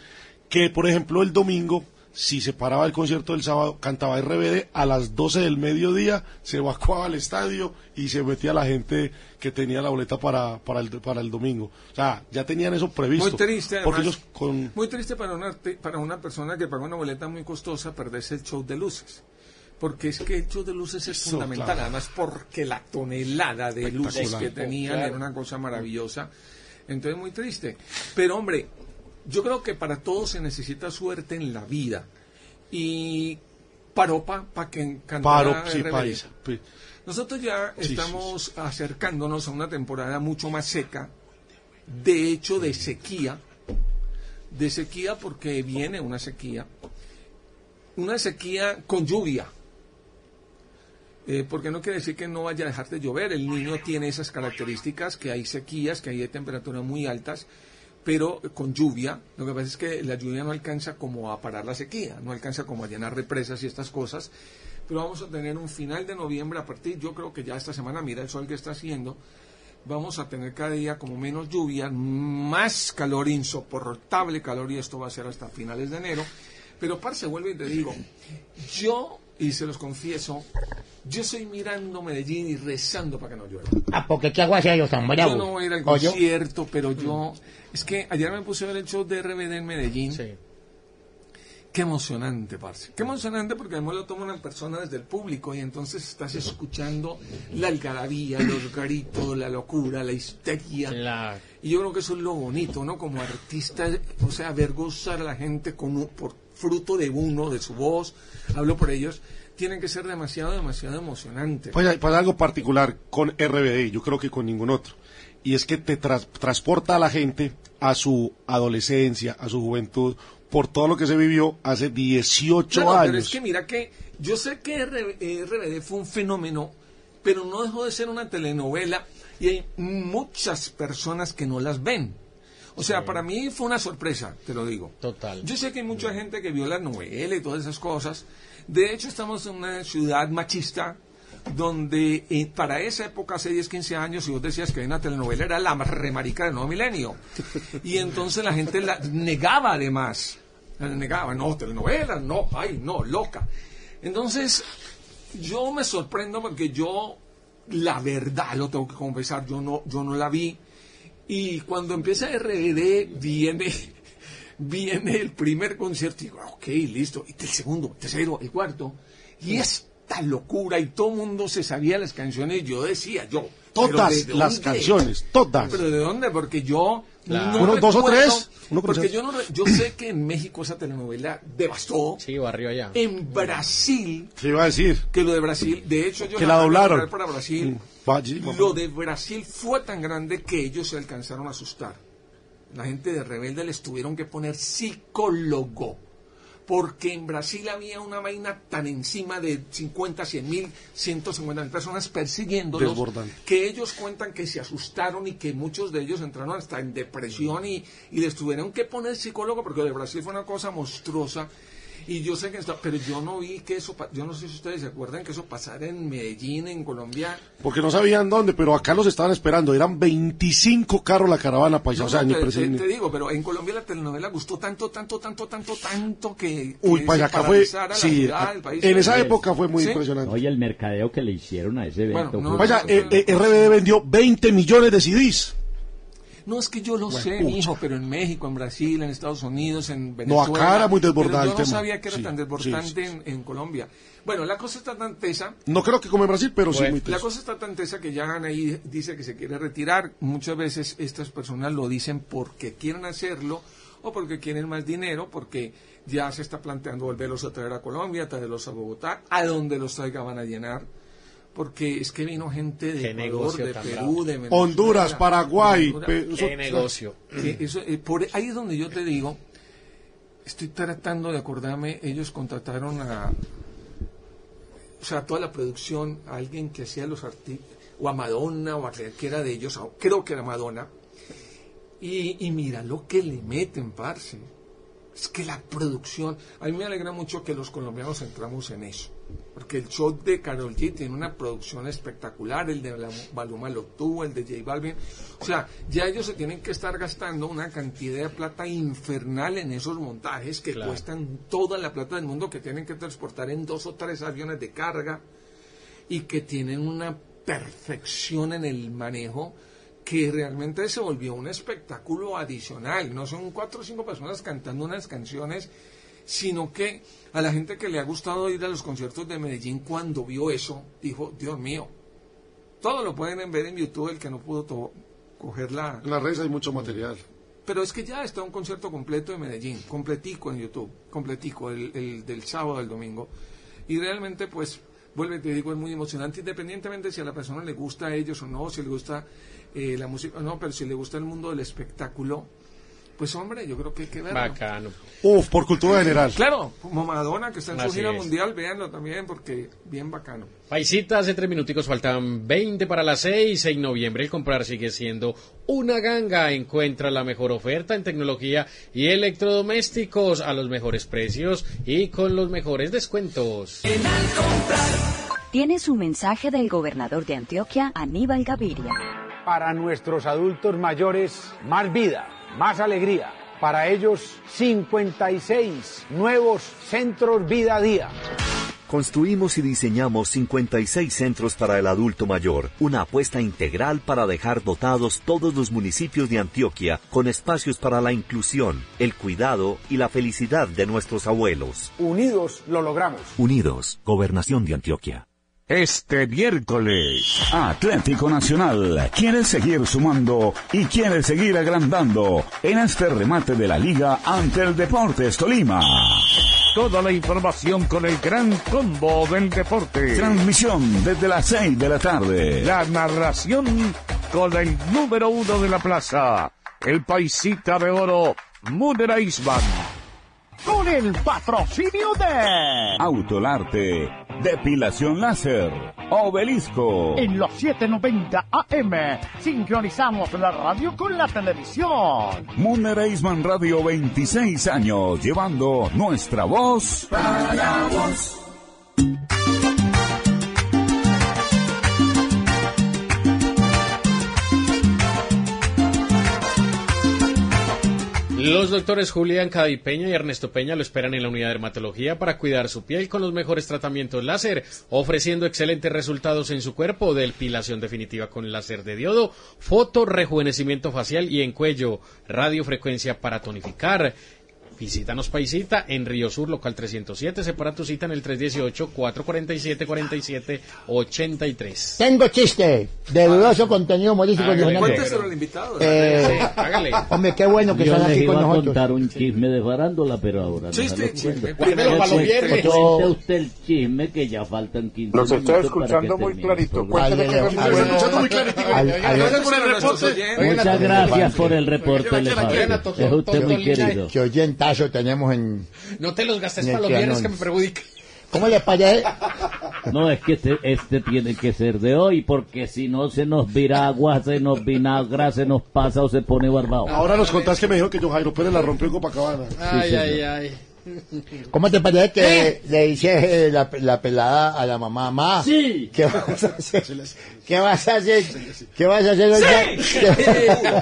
que por ejemplo el domingo, si se paraba el concierto del sábado, cantaba RBD a las 12 del mediodía, se evacuaba el estadio y se metía la gente que tenía la boleta para, para, el, para el domingo. O sea, ya tenían eso previsto. Muy triste, Porque ellos con... Muy triste para una, para una persona que pagó una boleta muy costosa perderse el show de luces. Porque es que el show de luces es Eso, fundamental, claro. además porque la tonelada de luces que tenían Claro. era una cosa maravillosa. Entonces muy triste. Pero hombre, yo creo que para todos se necesita suerte en la vida. Y paropa para que cantara Paro, sí. Pues, Nosotros ya Sí, sí, estamos acercándonos a una temporada mucho más seca, de hecho de sequía, de sequía porque viene una sequía, una sequía con lluvia, Eh, porque no quiere decir que no vaya a dejar de llover, el niño tiene esas características, que hay sequías, que hay temperaturas muy altas, pero con lluvia, lo que pasa es que la lluvia no alcanza como a parar la sequía, no alcanza como a llenar represas y estas cosas, pero vamos a tener un final de noviembre a partir, yo creo que ya esta semana, mira el sol que está haciendo, vamos a tener cada día como menos lluvia, más calor, insoportable calor, y esto va a ser hasta finales de enero, pero parce, vuelvo y te digo, yo, y se los confieso, yo estoy mirando Medellín y rezando para que no llueva. Ah, porque qué aguacero tan bravo. Yo no voy a ir al ¿O yo? concierto, pero yo... Es que ayer me puse a ver el show de RBD en Medellín. Qué emocionante, parce. Qué emocionante porque además lo toma una persona desde el público y entonces estás escuchando la algarabía, los gritos, la locura, la histeria. Y yo creo que eso es lo bonito, ¿no? Como artista, o sea, ver gozar a la gente con un- por fruto de uno, de su voz, hablo por ellos, tienen que ser demasiado, demasiado emocionantes. Pues algo particular con RBD, yo creo que con ningún otro. Y es que te tras- transporta a la gente a su adolescencia, a su juventud, por todo lo que se vivió hace 18 Claro, años. Pero es que mira que yo sé que RBD fue un fenómeno, pero no dejó de ser una telenovela y hay muchas personas que no las ven. O sea, para mí fue una sorpresa, te lo digo. Total. Yo sé que hay mucha gente que vio la novela y todas esas cosas. De hecho, estamos en una ciudad machista donde eh, para esa época, hace 10, 15 años, si vos decías que una telenovela, era la remarica del nuevo milenio. Y entonces la gente la negaba además. La negaba, no, telenovela, no, ay, no, loca. Entonces, yo me sorprendo porque yo, la verdad, lo tengo que confesar, yo no, yo no la vi. Y cuando empieza RBD, viene, viene el primer concierto y digo, ok, listo. Y el segundo, el tercero, el cuarto. Y esta locura, y todo el mundo se sabía las canciones. Yo decía, yo. ¿pero Todas de las dónde? canciones, todas. ¿Pero de dónde? Porque yo. Claro. No Uno, dos o tres, uno por porque yo, no, yo sé que en México esa telenovela devastó. Sí, barrio allá. En Brasil, ¿Qué iba a decir? que lo de Brasil, de hecho yo Que la doblaron. para Brasil. Mm. Lo de Brasil fue tan grande que ellos se alcanzaron a asustar. La gente de Rebelde les tuvieron que poner psicólogo. Porque en Brasil había una vaina tan encima de 50, 100 mil, 150 mil personas persiguiéndolos Desbordante. que ellos cuentan que se asustaron y que muchos de ellos entraron hasta en depresión y, y les tuvieron que poner psicólogo porque lo de Brasil fue una cosa monstruosa. Y yo sé que está, pero yo no vi que eso, yo no sé si ustedes se acuerdan que eso pasara en Medellín, en Colombia. Porque no sabían dónde, pero acá los estaban esperando. Eran 25 carros la caravana paisa. No, o sea, no, te, te- te digo, pero en Colombia la telenovela gustó tanto, tanto, tanto, tanto, tanto que, Uy, que para se acá fue. la Sí, ciudad, a- el país. en esa época fue muy ¿Sí? impresionante. Oye, el mercadeo que le hicieron a ese evento. Bueno, no, fue- Vaya, eh, eh, RBD vendió 20 millones de CDs. No, es que yo lo sé, pucha. mijo, pero en México, en Brasil, en Estados Unidos, en Venezuela. acá era muy pero desbordado Yo no sabía que era Sí, tan desbordante sí, En, en Colombia. Bueno, la cosa está tan tesa, No creo que como en Brasil, pero sí muy la teso. cosa está tan tesa que ya Anaí dice que se quiere retirar. Muchas veces estas personas lo dicen porque quieren hacerlo o porque quieren más dinero, porque ya se está planteando volverlos a traer a Colombia, traerlos a Bogotá, a donde los traiga van a llenar. Porque es que vino gente de Ecuador, negocio de Perú, bravo. de Venezuela, Honduras, Paraguay. Honduras. Qué eso- negocio. Que eso, eh, por ahí es donde yo te digo, estoy tratando de acordarme, ellos contrataron a, o sea, toda la producción, a alguien que hacía los artículos, o a Madonna, o a cualquiera de ellos, creo que era Madonna, y, y mira lo que le meten, parce. Es que la producción, a mí me alegra mucho que los colombianos entramos en eso, porque el show de Carol G tiene una producción espectacular, el de la Baluma lo tuvo, el de J Balvin, o sea, ya ellos se tienen que estar gastando una cantidad de plata infernal en esos montajes que Claro. cuestan toda la plata del mundo, que tienen que transportar en dos o tres aviones de carga y que tienen una perfección en el manejo que realmente se volvió un espectáculo adicional. No son cuatro o cinco personas cantando unas canciones, sino que a la gente que le ha gustado ir a los conciertos de Medellín cuando vio eso, dijo, Dios mío, todo lo pueden ver en YouTube, el que no pudo coger la... En las redes hay mucho material. Pero es que ya está un concierto completo de Medellín, completico en YouTube, completico, el, el del sábado al domingo. Y realmente, pues, vuelve, te digo, es muy emocionante, independientemente si a la persona le gusta a ellos o no, si le gusta eh, la música o no, pero si le gusta el mundo del espectáculo, pues hombre, yo creo que hay que verlo. Bacano. Uf, por cultura general. Claro, como Madonna, que está en su gira es. mundial, véanlo también, porque bien bacano. Paisita, hace tres minuticos faltan 20 para las 6. En noviembre el comprar sigue siendo una ganga. Encuentra la mejor oferta en tecnología y electrodomésticos a los mejores precios y con los mejores descuentos. Tienes un mensaje del gobernador de Antioquia, Aníbal Gaviria. Para nuestros adultos mayores, más vida, más alegría. Para ellos, 56 nuevos centros vida a día. Construimos y diseñamos 56 centros para el adulto mayor, una apuesta integral para dejar dotados todos los municipios de Antioquia con espacios para la inclusión, el cuidado y la felicidad de nuestros abuelos. Unidos lo logramos. Unidos, Gobernación de Antioquia. Este miércoles, Atlético Nacional quiere seguir sumando y quiere seguir agrandando en este remate de la liga ante el Deportes Tolima. Toda la información con el gran combo del deporte. Transmisión desde las 6 de la tarde. La narración con el número uno de la plaza, el paisita de oro, Muder Eisman. Con el patrocinio de Autolarte, Depilación láser. Obelisco. En los 790 AM sincronizamos la radio con la televisión. Muner Eisman Radio 26 años llevando nuestra voz Para vos. Los doctores Julián Cadipeña y Ernesto Peña lo esperan en la unidad de dermatología para cuidar su piel con los mejores tratamientos láser, ofreciendo excelentes resultados en su cuerpo, depilación definitiva con láser de diodo, foto, rejuvenecimiento facial y en cuello, radiofrecuencia para tonificar. Visítanos Paisita en Río Sur, local 307. Separa tu cita en el 318-447-4783. Tengo chiste de dudoso contenido humorístico. Cuénteselo al invitado. Eh, Sí, hágale. Hombre, qué bueno que Yo están aquí iba con a nosotros. contar un chisme de farándula, pero ahora no Chiste, se lo cuento. guárdelo para los viernes. Cuente usted el chisme que ya faltan 15 Los estoy minutos para escuchando que muy clarito. fue. al- escuchando muy clarito. al- al- Gracias por el reporte. Muchas gracias por el reporte, Es usted muy querido. ¿Qué oyentazo tenemos en... No te los gastes para los viernes que me perjudica. ¿Cómo le parece? No, es que este, este tiene que ser de hoy, porque si no se nos vira agua, se nos vinagra, se nos pasa o se pone barbado. Ahora nos contás que me dijo que yo Jairo Pérez la rompió en Copacabana. Ay, ay, ay. ¿Cómo te parece que le dice eh, la, la pelada a la mamá? Mamá, Sí. ¿qué vas a hacer? ¿Qué vas a hacer? ¿Qué vas a hacer hoy?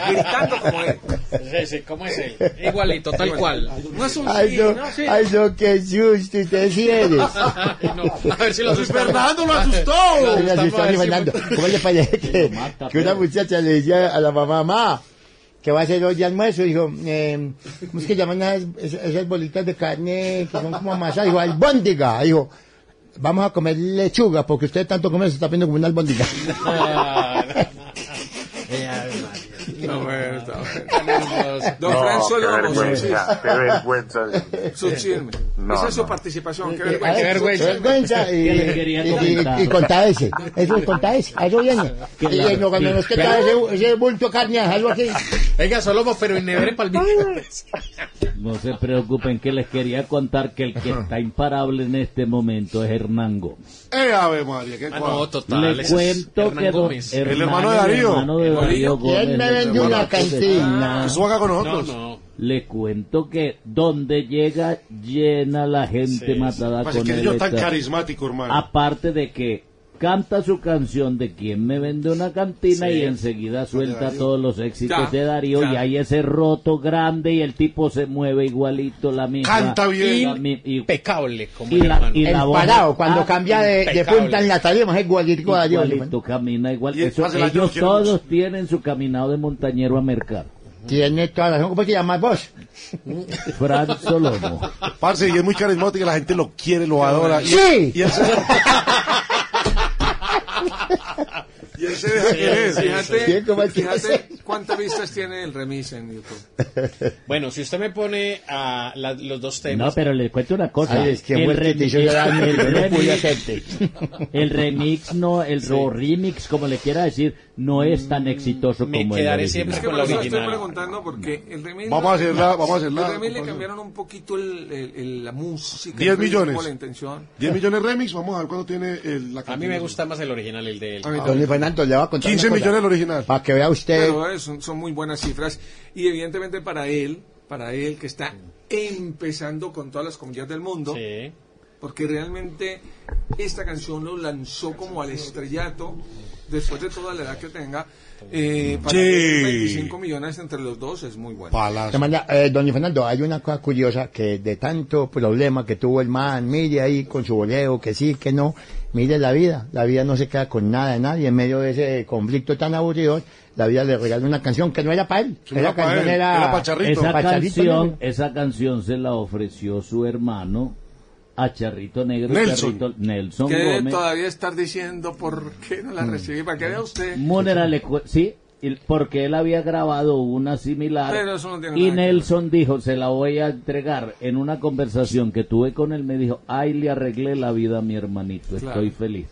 Gritando como él. Sí, sí, ¿cómo es él? Igualito, tal cual. No es un Ay, sí, no, no, sí. ay, no, qué susto, sí eres. Ay, no. A ver si lo asustamos. Fernando lo asustó. Lo está a Fernando, ¿Cómo le parece que, que una muchacha le decía a la mamá, mamá, ¿qué va a hacer hoy de almuerzo? Dijo, eh, ¿cómo es que llaman esas, bolitas de carne que son como amasas? Dijo, albóndiga. Dijo, vamos a comer lechuga, porque usted tanto come se está viendo como una albóndiga. No, bueno. Don No, Fran qué vergüenza, qué vergüenza. Su chisme. No, Esa es su participación. Qué Ay, vergüenza. qué vergüenza. Y, ¿Qué le quería y- y- comentar? y conta ese. Eso es conta ese. A eso viene. Y no, cuando nos queda ese, ese bulto de carne, déjalo aquí. Venga, solo pero en nevera para el viernes. No se preocupen que les quería contar que el que está imparable en este momento es Hernán Gómez. Eh, Ave María, qué Ah, no, total. Le cuento Hernán que Gómez. El hermano de Darío. hermano de ¿El Darío? Gómez, ¿Quién me el vende una de- con No, nosotros. no. Le cuento que donde llega llena la gente Sí, matada Pasa con que él. yo tan está- carismático, hermano. Aparte de que canta su canción de quien me vende una cantina Sí. y enseguida suelta todos los éxitos Ya, de Darío ya. y hay ese roto grande y el tipo se mueve igualito la misma. Canta bien. Impecable como y el la, hermano. y la El voz- parado, cuando Ah, cambia de, de punta en la tarima, es igualito a Darío. Igualito camina igual. Y Eso, ellos todos mucho. tienen su caminado de montañero a mercar. Tiene toda la razón. ¿Cómo te llamas vos? Fran Solomo. Parce, y es muy carismático la gente lo quiere, lo adora. Sí. Y y deja. Fíjate, Sí, ¿cómo es que fíjate cuántas vistas tiene el remis en YouTube. Bueno, si usted me pone a la- los dos No, temas. pero les cuento una cosa. Ay, es que el, el yo no pude remix, el remix no, el o remix, como le quiera decir, no es tan exitoso Me como quedaré el siempre Es original. que con la por eso estoy original. preguntando porque el remix... Vamos a hacerla, vamos a hacerla. El remix le cambiaron un poquito el, el- el- la música. 10 el ritmo, millones. La intención. 10 millones remix, vamos a ver cuándo tiene el, la A mí me gusta más el original, el de él. A mí Don. Fernando, le va a contar 15 una cosa. millones el original. Para que vea usted. Pero eh, son, son muy buenas cifras y evidentemente para él, para él que está empezando con todas las comunidades del mundo, Sí. porque realmente esta canción lo lanzó como al estrellato después de toda la edad que tenga. Eh, para Sí. que 25 millones entre los dos es muy bueno. Eh, don Fernando, hay una cosa curiosa que de tanto problema que tuvo el man, mire ahí con su boleo, que sí, que no, mire la vida, la vida no se queda con nada de nadie, en medio de ese conflicto tan aburrido, la vida le regaló una canción que no era para él, Sí, era pa' canción él, era, era esa canción se la ofreció su hermano a Charrito Negro. Nelson. Charrito- Nelson Que Gómez. todavía estar diciendo por qué no la recibí, para que vea usted. Múnera le sí, y- porque él había grabado una similar Pero eso no tiene y. Nelson dijo, se la voy a entregar en una conversación que tuve con él, me dijo, ay, le arreglé la vida a mi hermanito, Claro. estoy feliz.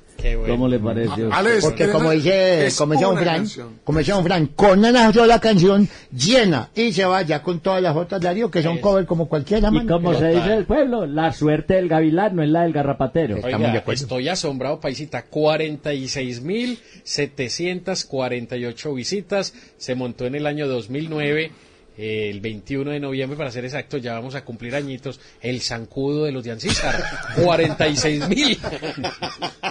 ¿Cómo le parece? a? Porque como dice, como dice don una Fran, canción. como dice don Fran, con una sola canción llena y se va ya con todas las otras Darío que son cover como cualquiera. Y como se dice el pueblo, la suerte del gavilán no es la del garrapatero. Oiga, estoy asombrado, paisita. 46.748 visitas. Se montó en el año 2009, eh, el 21 de noviembre, para ser exacto. Ya vamos a cumplir añitos. El zancudo de los de Ancísar. 46.000.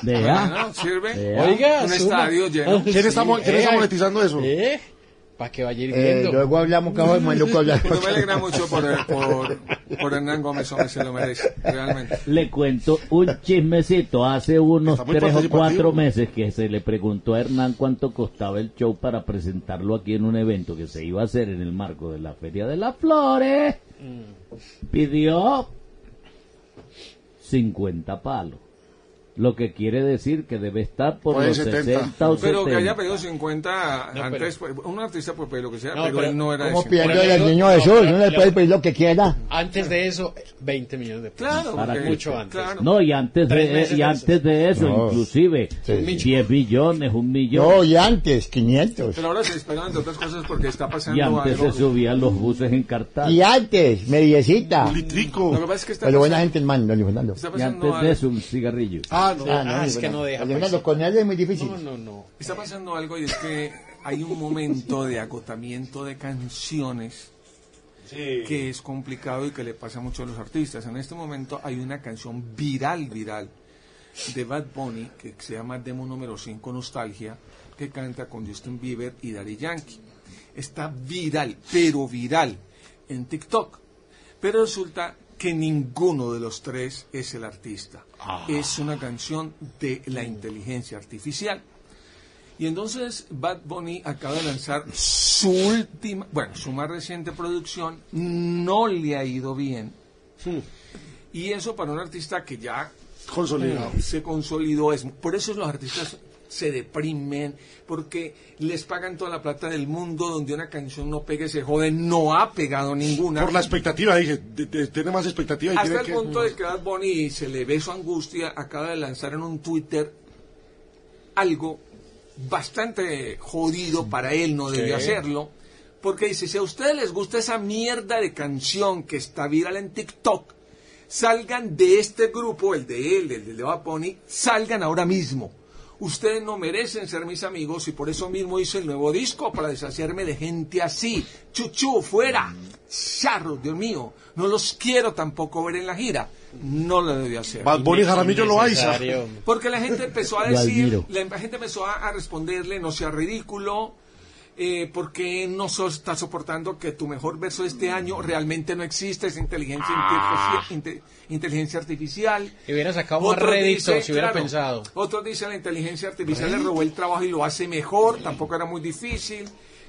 Vea. ¿No? ¿Sirve? Vea. Oiga, un suma. estadio lleno. ¿Quién está, mo- quién está Eh, monetizando eso? ¿Eh? Para que vaya Eh, hirviendo. luego hablamos que hoy maluco hablar. Pero me alegra mucho por, por, por Hernán Gómez, hombre, se lo merece, realmente. Le cuento un chismecito. Hace unos tres o cuatro meses que se le preguntó a Hernán cuánto costaba el show para presentarlo aquí en un evento que se iba a hacer en el marco de la Feria de las Flores. Pidió 50 palos. Lo que quiere decir que debe estar por Puede los 70. 60 o Pero que 70. haya pedido 50 No, antes, pues, un artista puede pedir lo que sea, No, pero, pero él no era Como Pero al le- niño Jesús, no le le- puede pedir lo que quiera. Antes de eso, 20 millones de pesos. Claro, Para porque- mucho antes. claro. No, y antes de, meses y antes de eso, No. inclusive, Sí. 10 billones, un millón. No, y antes, 500. Pero ahora se esperan de otras cosas porque está pasando y antes algo. se subían los buses en cartal. Y antes, mediecita. Un litrico. Lo que pasa es que está Pero buena gente, hermano, Fernando. Y antes de eso, un cigarrillo. Ah, no. Ah, no, Ah, don es que no deja, pues. con él es muy difícil. No, no, no. Está pasando algo y es que hay un momento de agotamiento de canciones que es complicado y que le pasa mucho a los artistas. En este momento hay una canción viral, viral, de Bad Bunny que se llama Demo número 5 Nostalgia, que canta con Justin Bieber y Daddy Yankee. Está viral, pero viral, en TikTok. Pero resulta que ninguno de los tres es el artista. Es una canción de la inteligencia artificial. Y entonces Bad Bunny acaba de lanzar su última, bueno, su más reciente producción, no le ha ido bien. Y eso para un artista que ya Consolidado. eh, se consolidó, es, por eso los artistas se deprimen, porque les pagan toda la plata del mundo, donde una canción no pegue, se jode, no ha pegado ninguna. Por la expectativa, dije, de- de- tiene más expectativa y Hasta el que... punto de que Bad Bunny se le ve su angustia, acaba de lanzar en un Twitter algo bastante jodido para él, no debió hacerlo, porque dice, si a ustedes les gusta esa mierda de canción que está viral en TikTok, salgan de este grupo, el de él, el de Bad Bunny, salgan ahora mismo. Ustedes no merecen ser mis amigos y por eso mismo hice el nuevo disco para deshacerme de gente así. Chuchu, fuera. Charros, Dios mío. No los quiero tampoco ver en la gira. No lo debió hacer. Bad Bunny Jaramillo lo aiza. Innecesario. Porque la gente empezó a decir, la gente empezó a responderle, no sea ridículo, eh, porque no so- está soportando que tu mejor verso de este año realmente no existe, es inteligencia, Ah. inte- inteligencia artificial. Y hubiera sacado más rédito si hubiera claro, pensado. Otros dicen la inteligencia artificial le robó el trabajo y lo hace mejor, tampoco era muy difícil.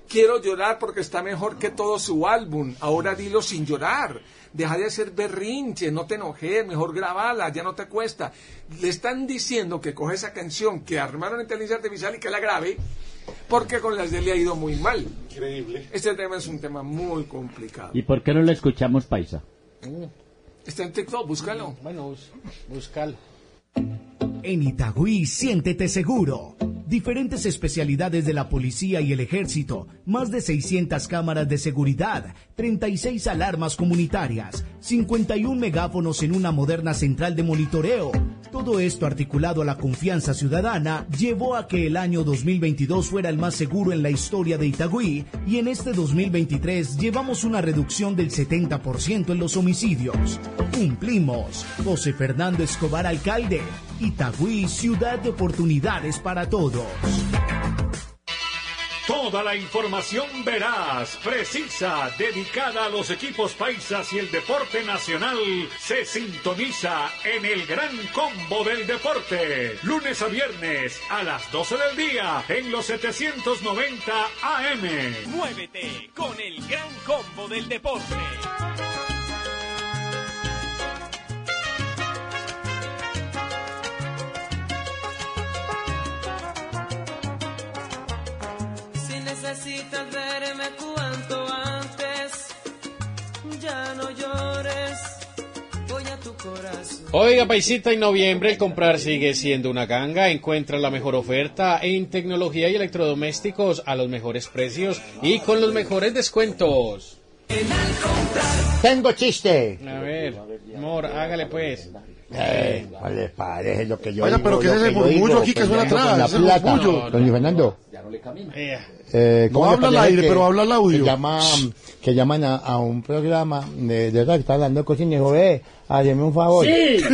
Quiero llorar porque está mejor que todo su álbum. Ahora dilo sin llorar. Deja de hacer berrinche, no te enojes, mejor grabala, ya no te cuesta. Le están diciendo que coge esa canción que armaron inteligencia artificial y que la grabe, porque con las de él le ha ido muy mal. Increíble. Este tema es un tema muy complicado. ¿Y por qué no le escuchamos paisa? Está en TikTok, búscalo. Bueno, bus- búscalo. En Itagüí, siéntete seguro. Diferentes especialidades de la policía y el ejército, más de 600 cámaras de seguridad, 36 alarmas comunitarias, 51 megáfonos en una moderna central de monitoreo. Todo esto articulado a la confianza ciudadana llevó a que el año 2022 fuera el más seguro en la historia de Itagüí y en este 2023 llevamos una reducción del 70% en los homicidios. Cumplimos. José Fernando Escobar, alcalde. Itagüí, ciudad de oportunidades para todos. Toda la información veraz, precisa, dedicada a los equipos paisas y el deporte nacional se sintoniza en el Gran Combo del Deporte. Lunes a viernes a las 12 del día en los 790 AM. Muévete con el gran combo del deporte. Necesitas verme cuanto antes, ya no llores. Voy a tu corazón. Oiga, paisita, en noviembre el comprar sigue siendo una ganga. Encuentra la mejor oferta en tecnología y electrodomésticos a los mejores precios y con los mejores descuentos. Tengo chiste. A ver, amor, hágale pues. Eh, vale, parece lo que yo Oiga, digo, pero ¿qué es ese que yo murmullo aquí que suena atrás? con la Ese plata. Don Luis Fernando. Eh, Eh, No ¿cómo le habla al aire, que- pero habla al audio. Que, llama, que llaman a, a un programa de, de verdad que está hablando de cocina y dijo, ve, hazme un favor. Sí.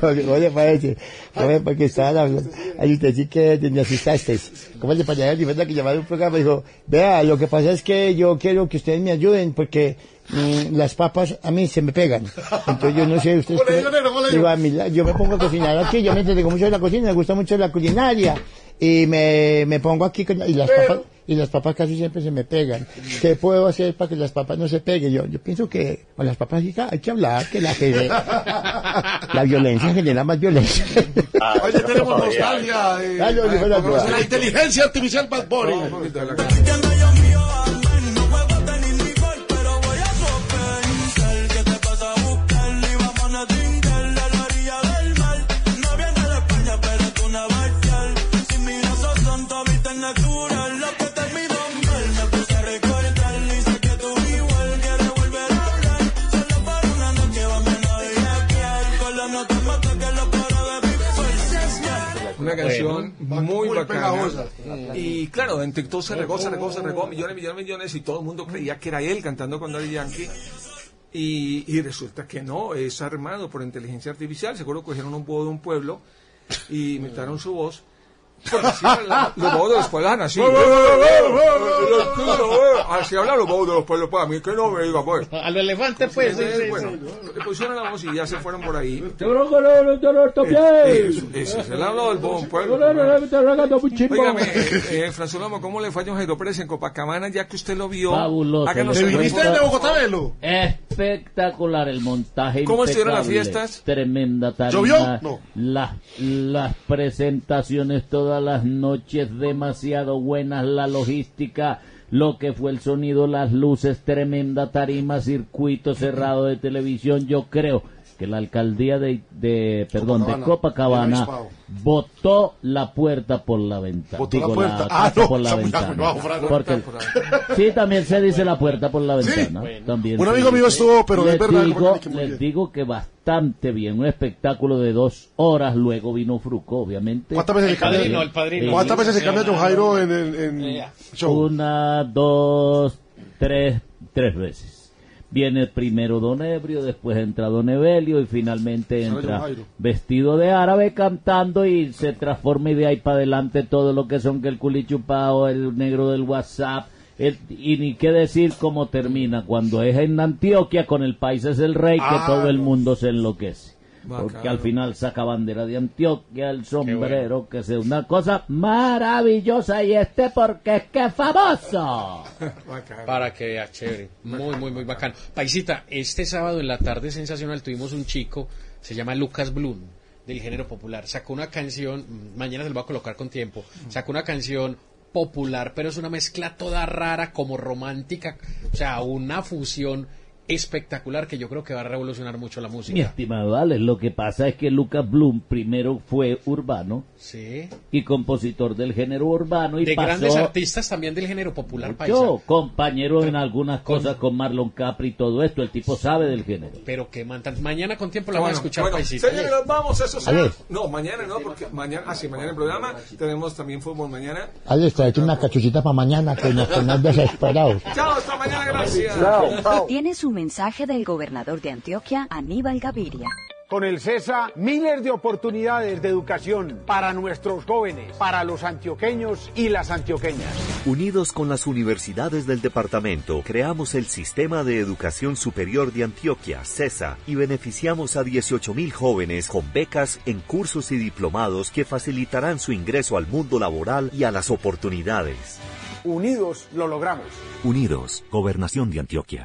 ¿Cómo le parece? ¿Cómo le parece que estaban hablando? Ay, usted sí que te me asustaste. ¿Cómo le parece? Cuenta que llamaron a un programa y dijo, vea, lo que pasa es que yo quiero que ustedes me ayuden porque mm, las papas a mí se me pegan. Entonces yo no sé, ustedes... Digo, a mí, la- yo me pongo a cocinar aquí, yo me entretengo mucho en la cocina, me gusta mucho la culinaria. Y me, me pongo aquí con, y las papas, y las papas casi siempre se me pegan. ¿Qué puedo hacer para que las papas no se peguen? Yo, yo pienso que con las papas hay que hablar, que la, que la violencia genera más violencia. Oye, tenemos nostalgia. de- Dale, Luis Fernando. de la inteligencia artificial Bad Una canción muy, muy bacana. pegajosa. Y claro, en TikTok se regó, se regó, se regó, millones, millones, millones, y todo el mundo creía que era él cantando con Daddy Yankee. Y, y resulta que no, es armado por inteligencia artificial. Seguro cogieron un búho de un pueblo y imitaron su voz. Los bobos de los pueblos así. Así hablan los bobos de los pueblos. Para mí que no me diga, pues. A los elefantes, pues. sí, sí, sí. Bueno, le pusieron la voz y ya se fueron por ahí. Eh, Eso, eso, se le ha hablado del pueblo. Eh, eh, François Lomo, ¿cómo le fue a Jairo Pérez en Copacabana ya que usted lo vio? Fabuloso. Háganos ¿Te el viniste de Bogotá, Velo? Espectacular el montaje. ¿Cómo estuvieron las fiestas? Tremenda tarima. ¿Llovió? No. Las, las presentaciones todas las noches demasiado buenas, la logística, lo que fue el sonido, las luces, tremenda tarima, circuito cerrado de televisión. Yo creo que la alcaldía de, de perdón, de Copacabana, Copacabana del Obispado. botó la puerta por la ventana. Botó la. Ah, no, por la. Porque- sí, también se dice la puerta por la Sí. ventana. También Un amigo dice. mío estuvo, pero les es verdad. digo, que les bien. digo que bastante bien. Un espectáculo de dos horas. Luego vino Fruco, obviamente. ¿Cuántas veces se El padrino, cambia? el padrino. ¿Cuántas veces se cambia John Jairo en el en show? Una, dos, tres, tres veces. Viene primero Don Ebrio, después entra Don Evelio y finalmente entra vestido de árabe cantando y se transforma y de ahí para adelante todo lo que son que el culichupao, el negro del WhatsApp. el- y ni qué decir cómo termina cuando es en Antioquia con el país es el rey que Ah, todo el mundo se enloquece. Porque al final saca bandera de Antioquia, el sombrero, que sea una cosa maravillosa y este porque es que es famoso. Para que vea, chévere. Muy, muy, muy bacano. Paisita, este sábado en la tarde sensacional tuvimos un chico, se llama Lucas Blum, del género popular. Sacó una canción, mm, mañana se lo voy a colocar con tiempo, sacó una canción popular, pero es una mezcla toda rara, como romántica, o sea, una fusión espectacular que yo creo que va a revolucionar mucho la Mi música. estimado Alex, lo que pasa es que Lucas Blum primero fue urbano Sí. y compositor del género urbano y De pasó grandes artistas también del género popular yo, compañero en algunas cosas con Marlon Capri y todo esto, el tipo sabe del género. Pero que mantan. Mañana con tiempo la van a Bueno, escuchar, bueno, paisita. señores, vamos, eso será. Ale. No, mañana no, porque mañana, ah, sí, mañana el programa tenemos también fútbol mañana. Alex, tráete una cachuchita para mañana que nos tenemos desesperados. Chao, hasta mañana, gracias. Tiene su mensaje del gobernador de Antioquia, Aníbal Gaviria. Con el CESA, miles de oportunidades de educación para nuestros jóvenes, para los antioqueños y las antioqueñas. Unidos con las universidades del departamento, creamos el Sistema de Educación Superior de Antioquia, CESA, y beneficiamos a 18.000 jóvenes con becas en cursos y diplomados que facilitarán su ingreso al mundo laboral y a las oportunidades. Unidos lo logramos. Unidos, Gobernación de Antioquia.